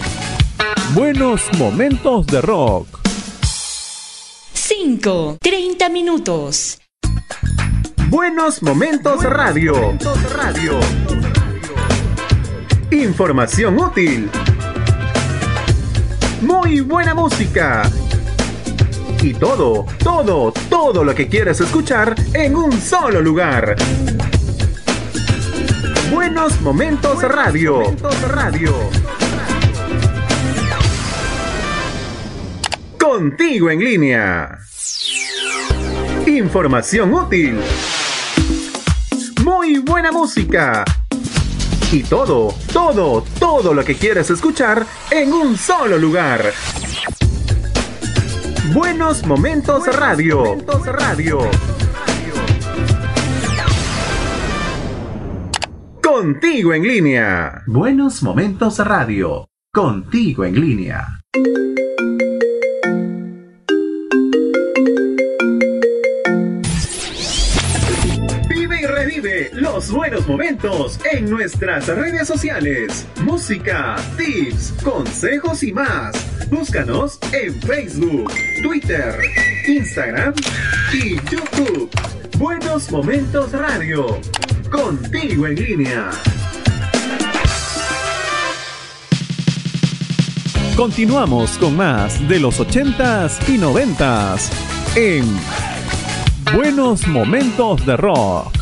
Buenos Momentos de Rock. 5, 30 minutos. Buenos Momentos Radio. Momentos radio. Información útil. Muy buena música y todo, todo, todo lo que quieres escuchar en un solo lugar. Buenos Momentos Radio. Radio. Contigo en línea. Información útil. Muy buena música. Y todo, todo, todo lo que quieres escuchar en un solo lugar. Buenos Momentos Radio. Momentos Radio. Contigo en línea. Buenos Momentos Radio. Contigo en línea. Vive y revive los buenos momentos en nuestras redes sociales. Música, tips, consejos y más. Búscanos en Facebook, Twitter, Instagram y YouTube. Buenos Momentos Radio. Contigo en línea. Continuamos con más de los 80s y 90s en Buenos Momentos de Rock.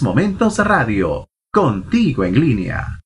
Momentos Radio, contigo en línea.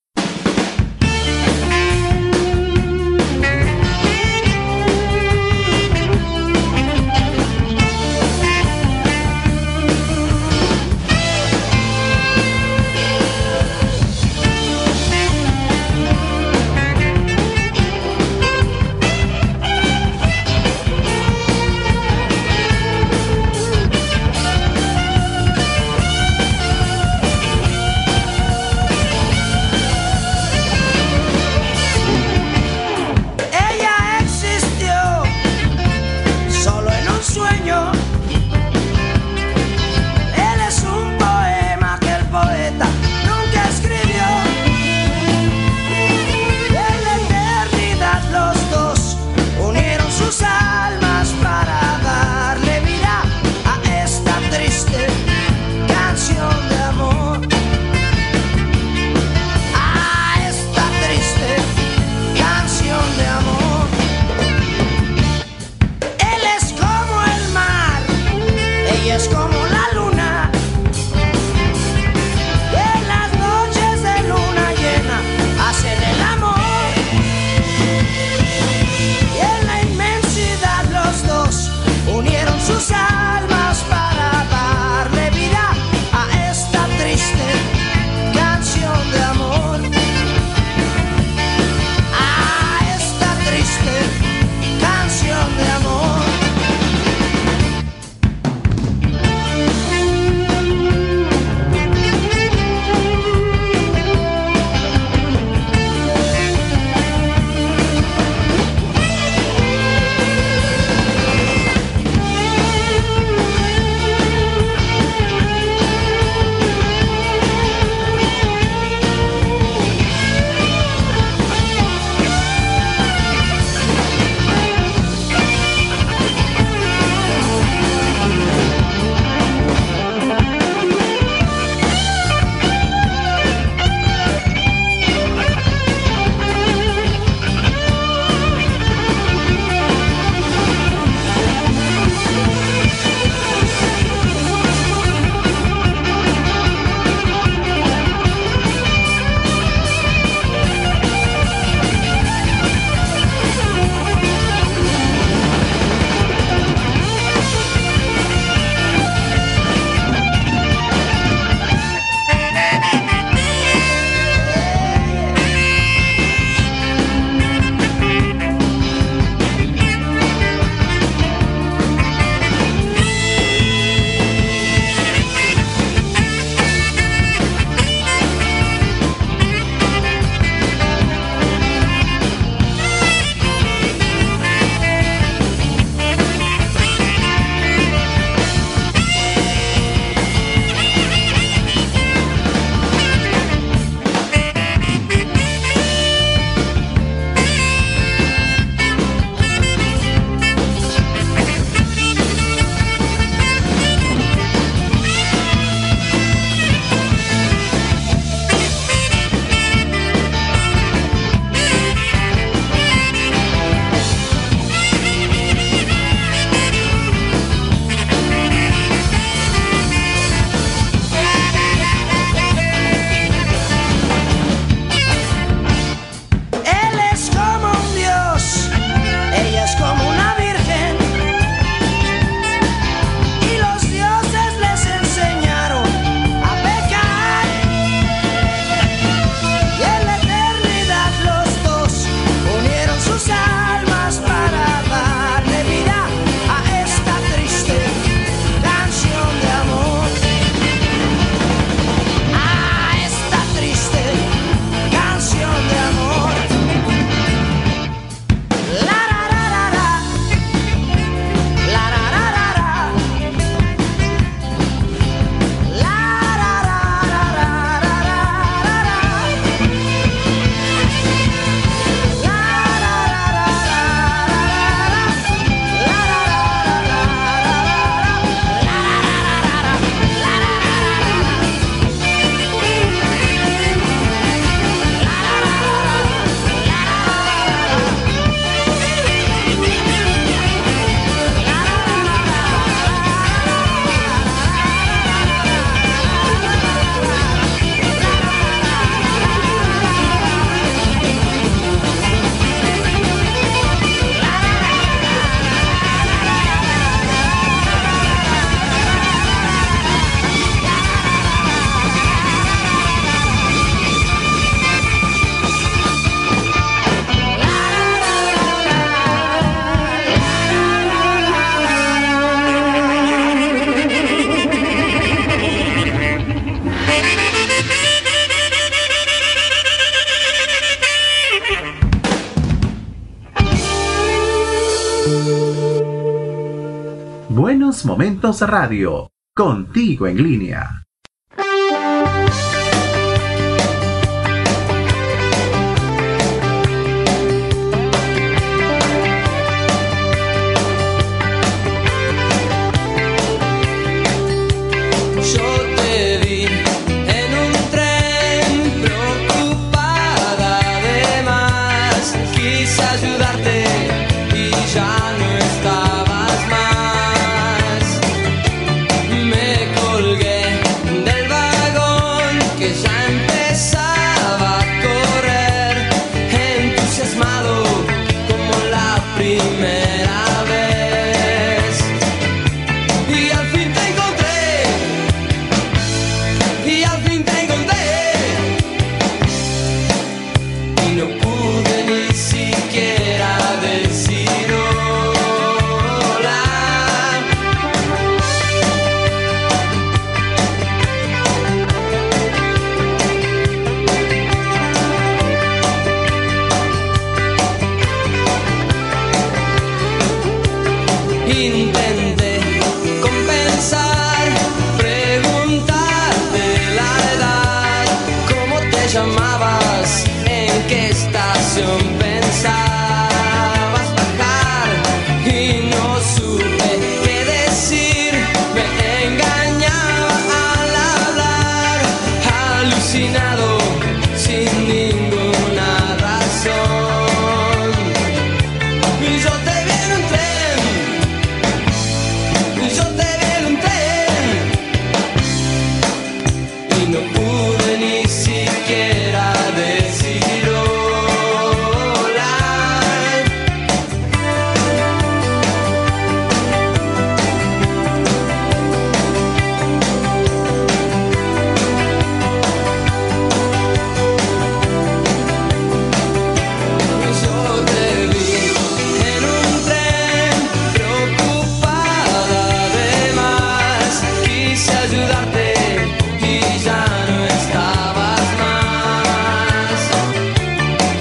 Momentos Radio, contigo en línea.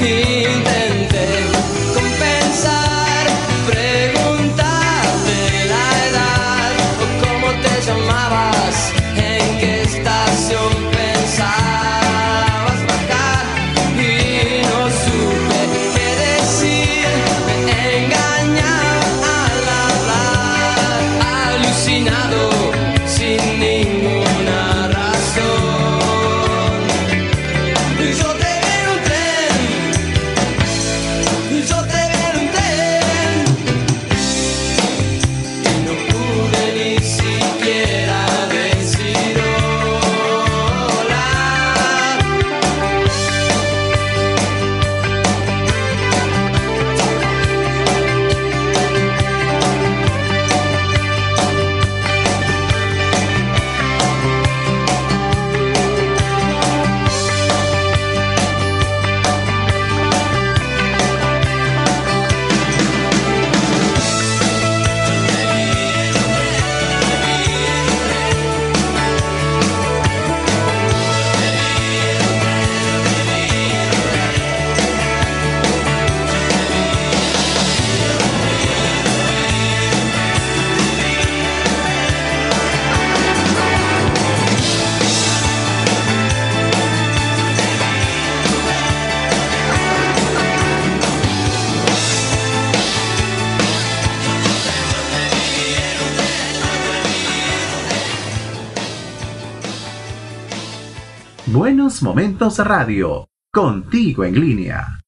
here. Momentos Radio, contigo en línea.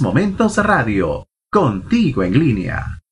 Momentos Radio, contigo en línea.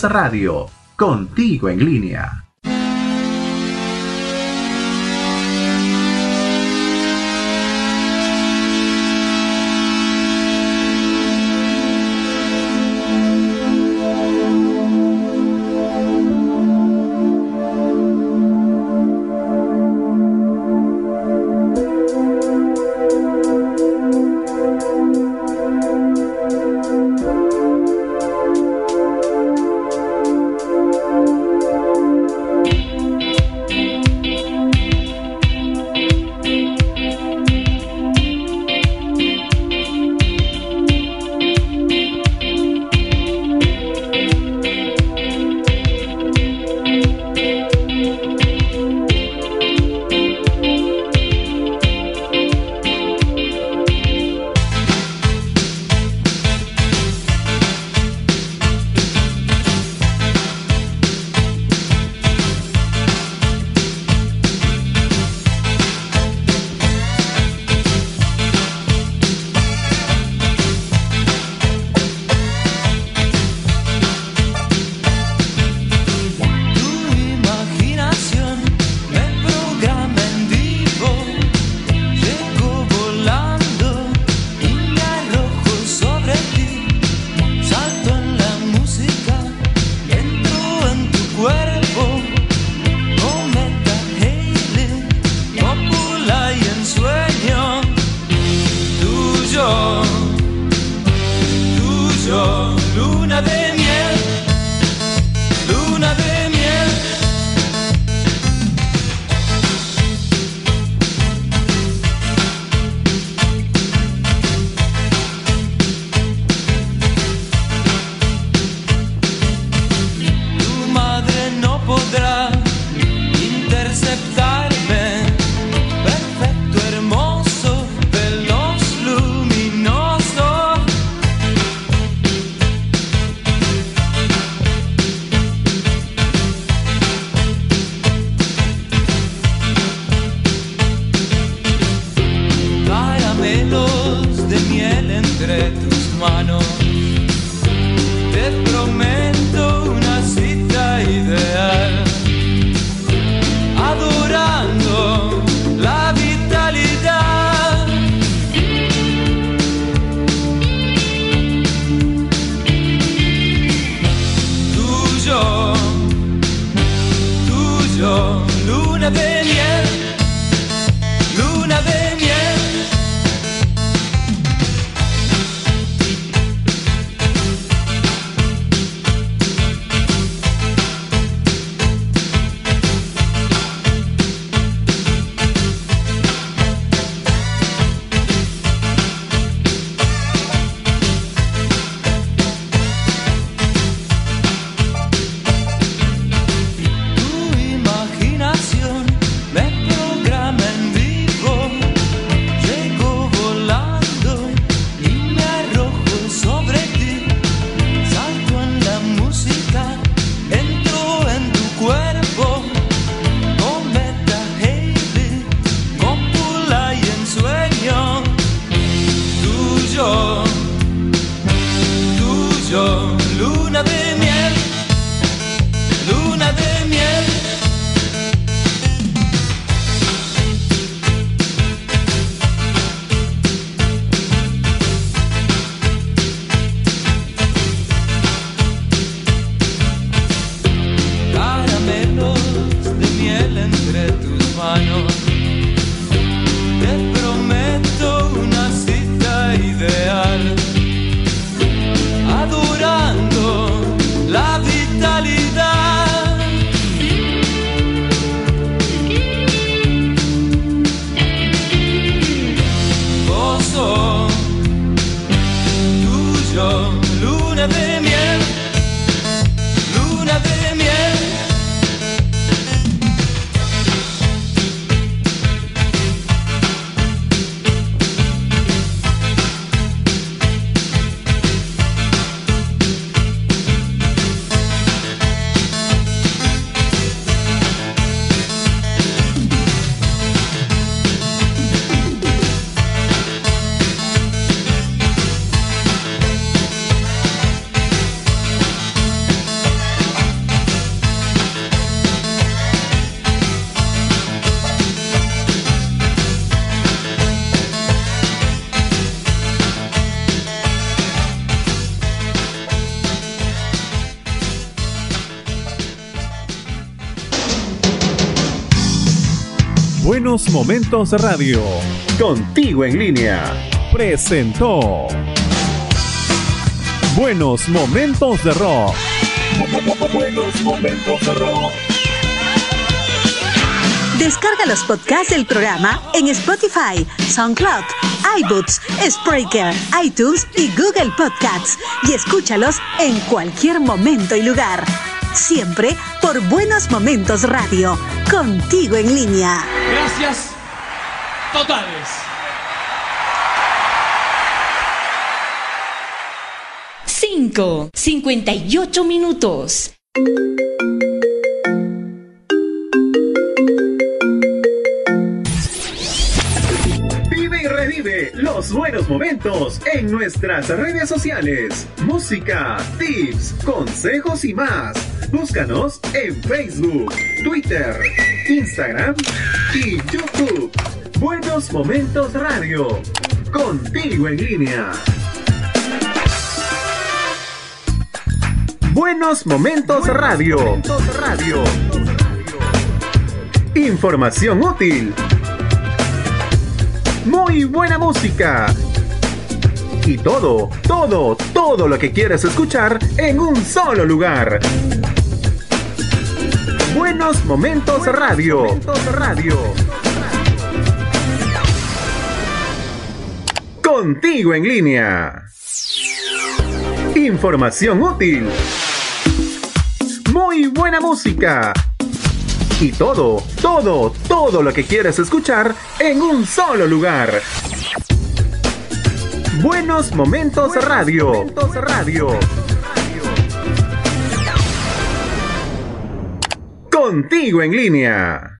Radio, contigo en línea. Buenos Momentos Radio. Contigo en línea. Presentó. Buenos Momentos de Rock. Buenos momentos de rock. Descarga los podcasts del programa en Spotify, SoundCloud, iBooks, Spreaker, iTunes y Google Podcasts y escúchalos en cualquier momento y lugar. Siempre por Buenos Momentos Radio, contigo en línea. Gracias totales. Cinco, cincuenta y ocho minutos. Vive y revive los buenos momentos en nuestras redes sociales. Música, tips, consejos y más. Búscanos en Facebook, Twitter, Instagram y YouTube. Buenos Momentos Radio. Contigo en línea. Buenos Momentos Radio. Radio. Información útil. Muy buena música. Y todo, todo, todo lo que quieres escuchar en un solo lugar. Buenos Momentos Radio. Radio. Contigo en línea. Información útil. Muy buena música. Y todo, todo, todo lo que quieres escuchar en un solo lugar. Buenos Momentos Radio. Momentos Radio. Contigo en línea.